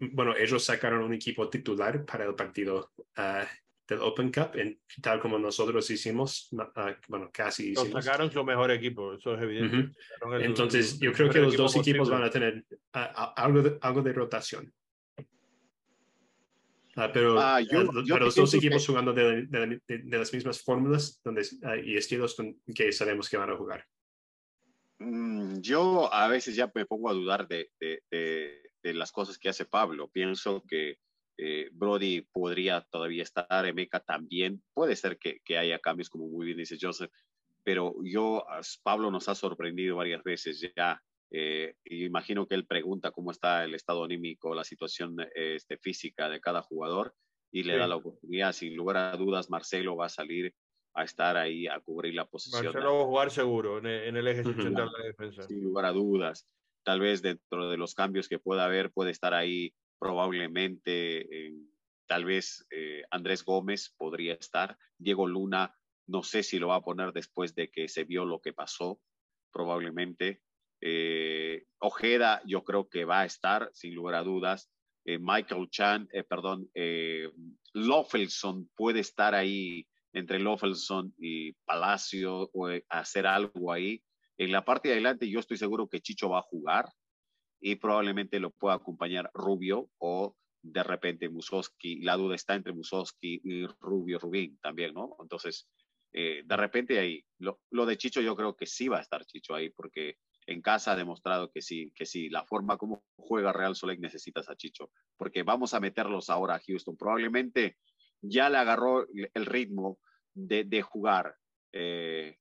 bueno, ellos sacaron un equipo titular para el partido uh, del Open Cup, en, tal como nosotros hicimos, uh, bueno, casi hicimos. sacaron su mejor equipo, eso es evidente. Uh -huh. el, Entonces, el, yo creo que los dos equipos van a tener uh, algo, de, algo de rotación. pero, ah, yo, yo pero los dos equipos que... jugando de, de, de, las mismas fórmulas donde, y estilos que sabemos que van a jugar. Mm, yo a veces ya me pongo a dudar de, de las cosas que hace Pablo. Pienso que eh, Brody podría todavía estar, Emeka también. Puede ser que, que, haya cambios, como muy bien dice Joseph, pero yo, Pablo nos ha sorprendido varias veces ya. Eh, imagino que él pregunta cómo está el estado anímico, la situación este, física de cada jugador y le sí. da la oportunidad. Sin lugar a dudas, Marcelo va a salir a estar ahí a cubrir la posición. Marcelo va a jugar seguro en el, en el eje central de la defensa. Sin lugar a dudas tal vez dentro de los cambios que pueda haber, puede estar ahí probablemente, eh, tal vez eh, Andrés Gómez podría estar, Diego Luna, no sé si lo va a poner después de que se vio lo que pasó, probablemente. Eh, Ojeda, yo creo que va a estar, sin lugar a dudas. Eh, Michael Chan, perdón, Lofelson puede estar ahí entre Lofelson y Palacio o hacer algo ahí. En la parte de adelante yo estoy seguro que Chicho va a jugar y probablemente lo pueda acompañar Rubio o de repente Musowski. La duda está entre Musowski y Rubio Rubín también, ¿no? Entonces, eh, de repente ahí, lo, lo, de Chicho yo creo que sí va a estar Chicho ahí porque en casa ha demostrado que sí, que sí, la forma como juega Real Soleil necesitas a Chicho, porque vamos a meterlos ahora a Houston. Probablemente ya le agarró el ritmo de, de jugar, eh,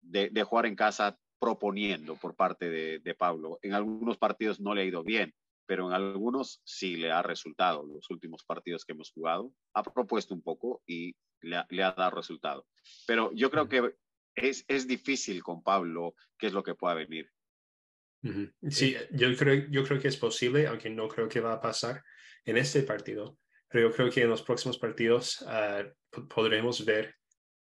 de, de, jugar en casa proponiendo por parte de, de, Pablo. En algunos partidos no le ha ido bien, pero en algunos sí le ha resultado. Los últimos partidos que hemos jugado ha propuesto un poco y le ha, le ha dado resultado. Pero yo creo que es, es difícil con Pablo qué es lo que pueda venir. Sí, yo creo, yo creo que es posible, aunque no creo que va a pasar en este partido. Pero yo creo que en los próximos partidos uh, podremos ver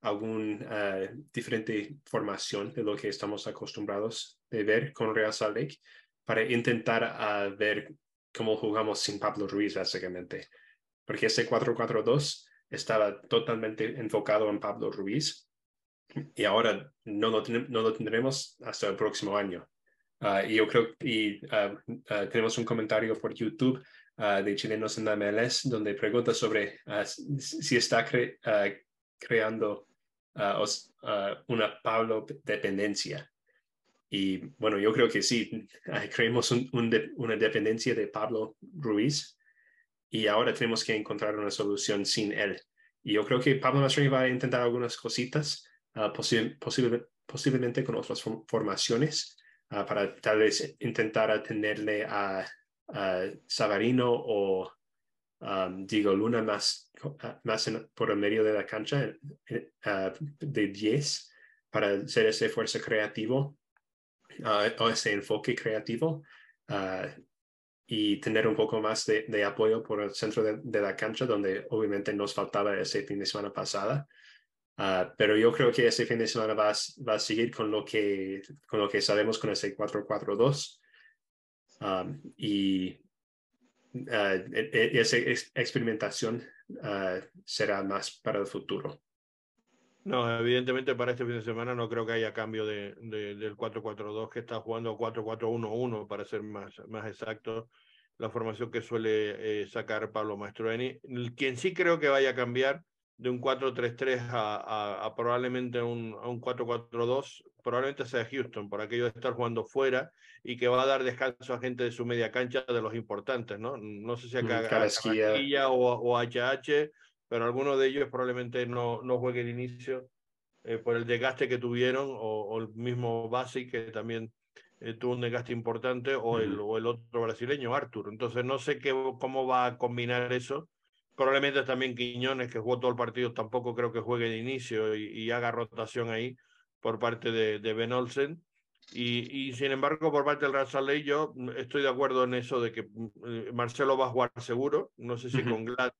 alguna uh, diferente formación de lo que estamos acostumbrados de ver con Real Salt Lake para intentar uh, ver cómo jugamos sin Pablo Ruiz, básicamente. Porque ese 4-4-2 estaba totalmente enfocado en Pablo Ruiz y ahora no lo, no lo tendremos hasta el próximo año. Ah, y yo creo ah, tenemos un comentario por YouTube de Chilenos en la MLS donde pregunta sobre si está creando una Pablo dependencia. Y bueno, yo creo que sí, creemos una dependencia de Pablo Ruiz y ahora tenemos que encontrar una solución sin él. Y yo creo que Pablo Mastroeni va a intentar algunas cositas, posiblemente con otras formaciones, para tal vez intentar atenderle a, Savarino o Diego Luna más, más por el medio de la cancha de 10 para hacer ese fuerza creativo o ese enfoque creativo y tener un poco más de, apoyo por el centro de, la cancha, donde obviamente nos faltaba ese fin de semana pasada. pero yo creo que ese fin de semana va, va a seguir con lo, que, con lo que sabemos con ese 4-4-2. Y e, e, esa experimentación será más para el futuro. No, evidentemente para este fin de semana no creo que haya cambio de, del 4-4-2 que está jugando 4-4-1-1 para ser más, más exacto la formación que suele eh, sacar Pablo Mastroeni. Quien sí creo que vaya a cambiar de un 4-3-3 a, a, probablemente un, a un 4-4-2, probablemente sea Houston, por aquello de estar jugando fuera y que va a dar descanso a gente de su media cancha de los importantes, ¿no? No sé si acá mm, o, o HH pero alguno de ellos probablemente no, no juegue el inicio eh, por el desgaste que tuvieron, o, el mismo Basi, que también eh, tuvo un desgaste importante, o, el, o el otro brasileño, Arthur. Entonces no sé qué, cómo va a combinar eso. Probablemente también Quiñones, que jugó todo el partido, tampoco creo que juegue de inicio y, haga rotación ahí por parte de, de Ben Olsen. Y, y, sin embargo, por parte del Real yo estoy de acuerdo en eso de que mm, Marcelo va a jugar seguro. No sé si con Glad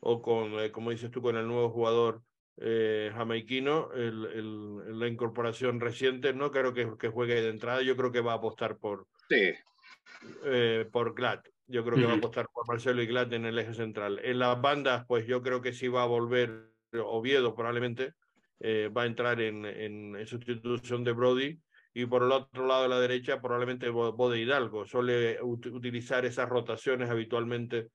o con, eh, como dices tú, con el nuevo jugador eh, jamaiquino, el, la incorporación reciente, no creo que, que, juegue de entrada, yo creo que va a apostar por, sí. eh, por Glad. Yo creo que va a apostar por Marcelo y Glad en el eje central. En las bandas, pues yo creo que sí va a volver Oviedo, probablemente, eh, va a entrar en, en, sustitución de Brody. Y por el otro lado de la derecha, probablemente Bode Hidalgo. Suele utilizar esas rotaciones habitualmente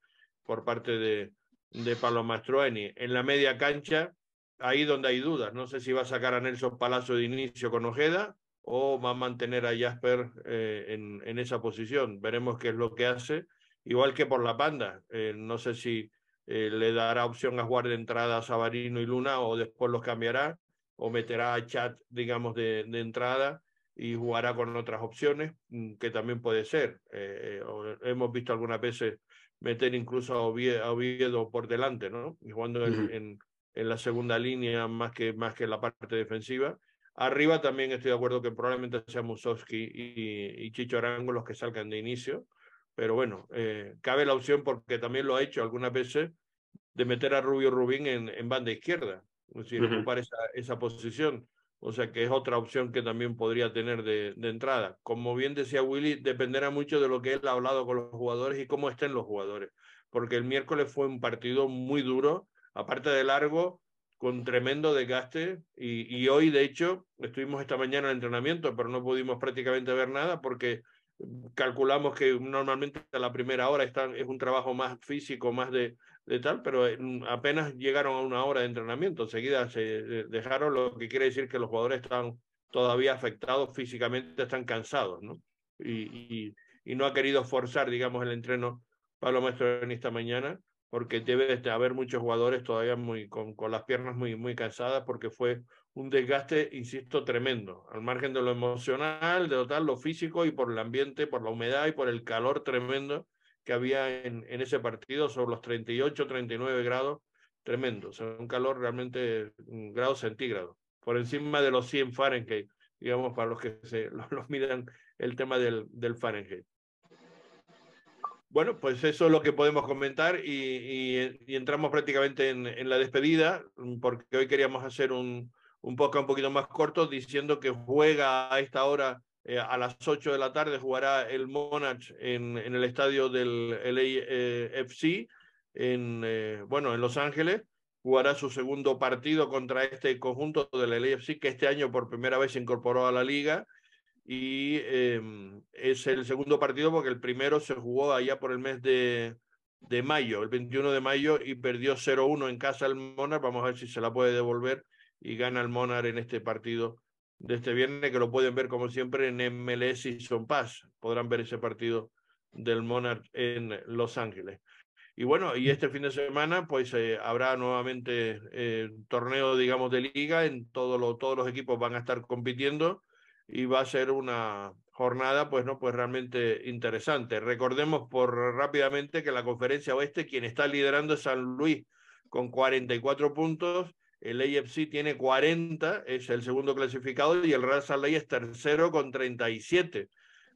por parte de, de Pablo Mastroeni. En la media cancha, ahí donde hay dudas. No sé si va a sacar a Nelson Palacio de inicio con Ojeda o va a mantener a Jasper eh, en, en, esa posición. Veremos qué es lo que hace. Igual que por la banda. Eh, no sé si eh, le dará opción a jugar de entrada a Sabarino y Luna o después los cambiará o meterá a Chat, digamos, de, de entrada y jugará con otras opciones, mm, que también puede ser. hemos visto algunas veces meter incluso a Oviedo, por delante, ¿no? Y jugando en, en, la segunda línea más que, más que en la parte defensiva. Arriba también estoy de acuerdo que probablemente sea Musowski y, y Chicho Arango los que salgan de inicio, pero bueno, eh, cabe la opción porque también lo ha hecho algunas veces de meter a Rubio Rubín en, en banda izquierda, es decir, ocupar esa, esa posición. O sea que es otra opción que también podría tener de, de, entrada. Como bien decía Willy, dependerá mucho de lo que él ha hablado con los jugadores y cómo estén los jugadores. Porque el miércoles fue un partido muy duro, aparte de largo, con tremendo desgaste. Y, y hoy, de hecho, estuvimos esta mañana en entrenamiento, pero no pudimos prácticamente ver nada porque calculamos que normalmente a la primera hora están, es un trabajo más físico, más de, de tal, pero apenas llegaron a una hora de entrenamiento, enseguida se dejaron, lo que quiere decir que los jugadores están todavía afectados físicamente, están cansados, ¿no? Y, y, no ha querido forzar, digamos, el entreno Pablo Maestro en esta mañana, porque debe de haber muchos jugadores todavía muy, con, con las piernas muy, muy cansadas, porque fue un desgaste, insisto, tremendo, al margen de lo emocional, de total, lo físico y por el ambiente, por la humedad y por el calor tremendo que había en, en ese partido, sobre los 38, 39 grados, tremendo, o sea, un calor realmente un grado centígrado, por encima de los 100 Fahrenheit, digamos, para los que se los, los miran el tema del, del Fahrenheit. Bueno, pues eso es lo que podemos comentar y, y, y entramos prácticamente en, en, la despedida, porque hoy queríamos hacer un, un poco un poquito más corto, diciendo que juega a esta hora eh, a las 8 de la tarde, jugará el Monarch en, en el estadio del LAFC, en, eh, bueno, en Los Ángeles, jugará su segundo partido contra este conjunto del LAFC que este año por primera vez se incorporó a la liga y em, es el segundo partido porque el primero se jugó allá por el mes de, de mayo, el 21 de mayo, y perdió 0-1 en casa el Monarch. Vamos a ver si se la puede devolver y gana el Monarch en este partido de este viernes, que lo pueden ver como siempre en MLS y Son Paz. Podrán ver ese partido del Monarch en Los Ángeles. Y bueno, y este fin de semana pues eh, habrá nuevamente eh, torneo, digamos, de liga, en todo lo, todos los equipos van a estar compitiendo y va a ser una jornada pues no pues realmente interesante. Recordemos por rápidamente que la conferencia oeste quien está liderando es San Luis con 44 puntos, el AFC tiene 40, es el segundo clasificado y el Real Salt Lake es tercero con 37.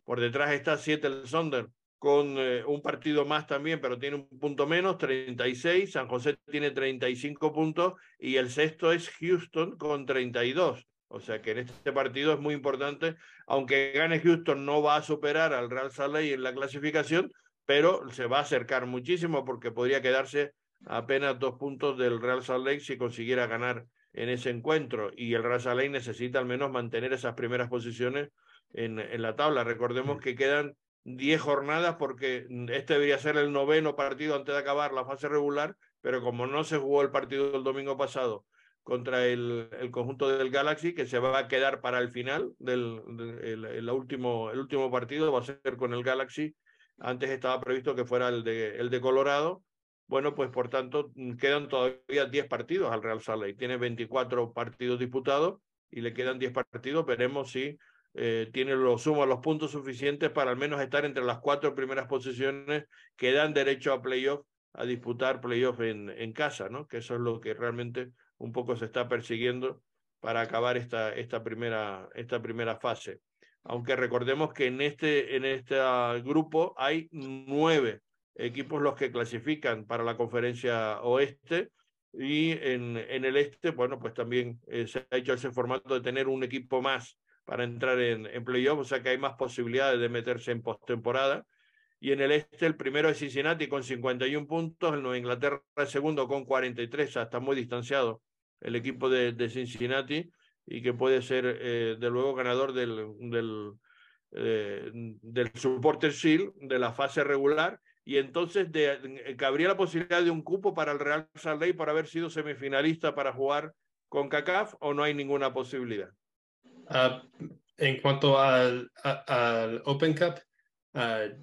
Por detrás está Seattle Sonder con eh, un partido más también, pero tiene un punto menos, 36. San José tiene 35 puntos y el sexto es Houston con 32. O sea que en este partido es muy importante, aunque gane Houston no va a superar al Real Salt Lake en la clasificación, pero se va a acercar muchísimo porque podría quedarse apenas dos puntos del Real Salt Lake si consiguiera ganar en ese encuentro. Y el Real Salt Lake necesita al menos mantener esas primeras posiciones en, en la tabla. Recordemos que quedan 10 jornadas porque este debería ser el noveno partido antes de acabar la fase regular, pero como no se jugó el partido del domingo pasado contra el, el conjunto del Galaxy, que se va a quedar para el final del, el, último, el último partido, va a ser con el Galaxy. Antes estaba previsto que fuera el de, el de Colorado. Bueno, pues por tanto quedan todavía 10 partidos al Real Salt. Tiene 24 partidos disputados y le quedan 10 partidos. Veremos si eh, tiene los suma los puntos suficientes para al menos estar entre las cuatro primeras posiciones que dan derecho a playoff, a disputar playoff en, en casa, ¿no? Que eso es lo que realmente un poco se está persiguiendo para acabar esta, esta, primera, esta primera fase. Aunque recordemos que en este, en este grupo hay nueve equipos los que clasifican para la conferencia oeste y en, en el este, bueno, pues también eh, se ha hecho ese formato de tener un equipo más para entrar en, en playoff, o sea que hay más posibilidades de meterse en postemporada. Y en el este, el primero es Cincinnati con 51 puntos, el Nueva Inglaterra el segundo con 43, ya está muy distanciado el equipo de, de Cincinnati y que puede ser eh, de luego ganador del, del, eh, del Supporter Shield de la fase regular y entonces de, cabría la posibilidad de un cupo para el Real Salt Lake para haber sido semifinalista para jugar con CACAF o no hay ninguna posibilidad. Uh, en cuanto al, al Open Cup, uh,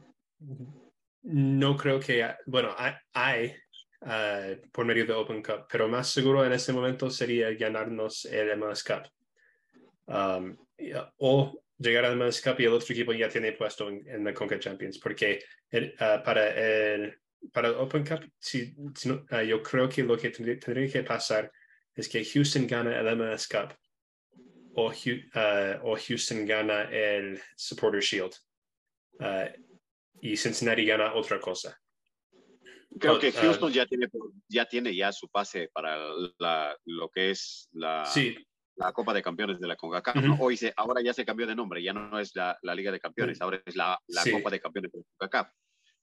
no creo que, bueno, hay, uh, por medio de Open Cup, pero más seguro en este momento sería ganarnos el MLS Cup. Um, o llegar al MLS Cup y el otro equipo ya tiene puesto en, la Conca Champions, porque uh, para, el, para el Open Cup, si, uh, yo creo que lo que tendría, tendría, que pasar es que Houston gana el MLS Cup o, o Houston gana el Supporter Shield y Cincinnati gana otra cosa. Creo que Houston ya, tiene, ya tiene ya su pase para la, lo que es la, la Copa de Campeones de la CONCACAF. Hoy se, ahora ya se cambió de nombre, ya no es la, la Liga de Campeones, ahora es la, la Copa de Campeones de la CONCACAF.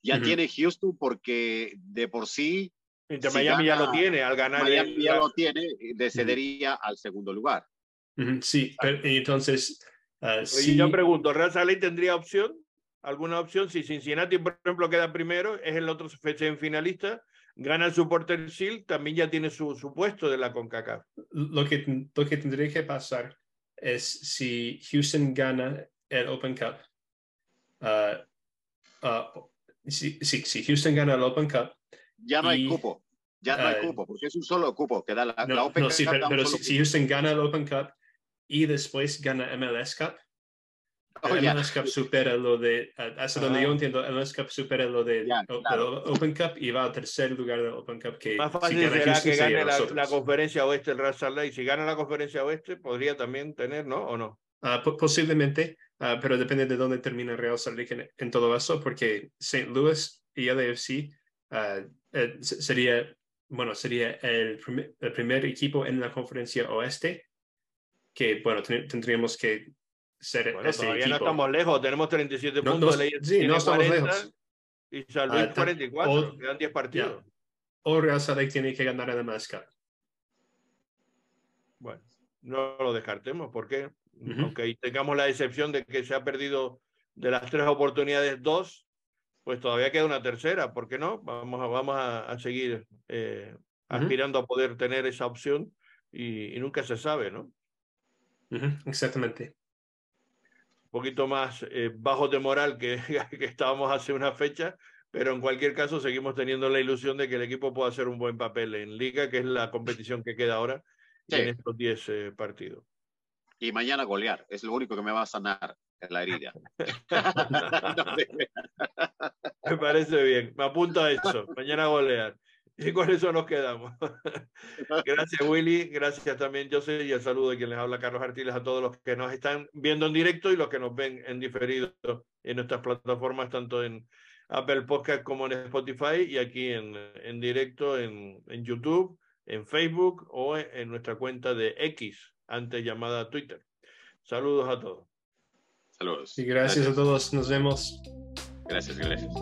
Ya tiene Houston porque de por sí... Miami ya lo tiene, al ganar... Miami ya lo tiene, cedería al segundo lugar. Sí, pero, entonces... Uh, Yo pregunto, ¿Real Salé tendría opción? alguna opción. Si Cincinnati, por ejemplo, queda primero, es el otro finalista, gana el Supporter Shield, también ya tiene su, su puesto de la CONCACAF. Lo que, lo que tendría que pasar es si Houston gana el Open Cup. Uh, uh, si, si, si, Houston gana el Open Cup. Ya no hay cupo. Ya no hay uh, cupo, porque es un solo cupo que da la, no, la Open no, Cup. Sí, pero, pero si, si Houston gana el Open Cup y después gana MLS Cup, Oh, el MLS Cup supera lo de, hasta donde yo entiendo, el MLS Cup supera lo de, yeah, claro. Open Cup y va al tercer lugar del Open Cup. Que, Más fácil si será Houston, que gane la, la, conferencia oeste el Real Salt Lake. Si gana la conferencia oeste, podría también tener, ¿no? ¿O no? Uh, posiblemente, uh, pero depende de dónde termina el Real Salt Lake en, en, todo eso, porque St. Louis y LAFC uh, eh, sería, bueno, sería el primer, el primer equipo en la conferencia oeste que, bueno, tendríamos que ser bueno, ese todavía equipo. no estamos lejos, tenemos 37 no, puntos. No, sí, no estamos 40, lejos. Y San Luis uh, 44, o, quedan 10 partidos. Yeah. O Real Salt Lake tiene que ganar el MLS Cup. Bueno, no lo descartemos, porque aunque tengamos la excepción de que se ha perdido de las tres oportunidades dos, pues todavía queda una tercera, ¿por qué no? Vamos a, vamos a, seguir eh, aspirando a poder tener esa opción y, nunca se sabe, ¿no? Exactamente. Poquito más eh, bajos de moral que, que estábamos hace una fecha, pero en cualquier caso seguimos teniendo la ilusión de que el equipo pueda hacer un buen papel en Liga, que es la competición que queda ahora en estos 10 eh, partidos. Y mañana golear, es lo único que me va a sanar la herida. me parece bien, me apunto a eso, mañana golear. Y con eso nos quedamos. gracias, Willy. Gracias también, José. Y el saludo de quien les habla, Carlos Artiles, a todos los que nos están viendo en directo y los que nos ven en diferido en nuestras plataformas, tanto en Apple Podcast como en Spotify y aquí en, en directo en, en, YouTube, en Facebook o en, nuestra cuenta de X, antes llamada Twitter. Saludos a todos. Saludos. Y gracias, a todos. Nos vemos. Gracias, gracias.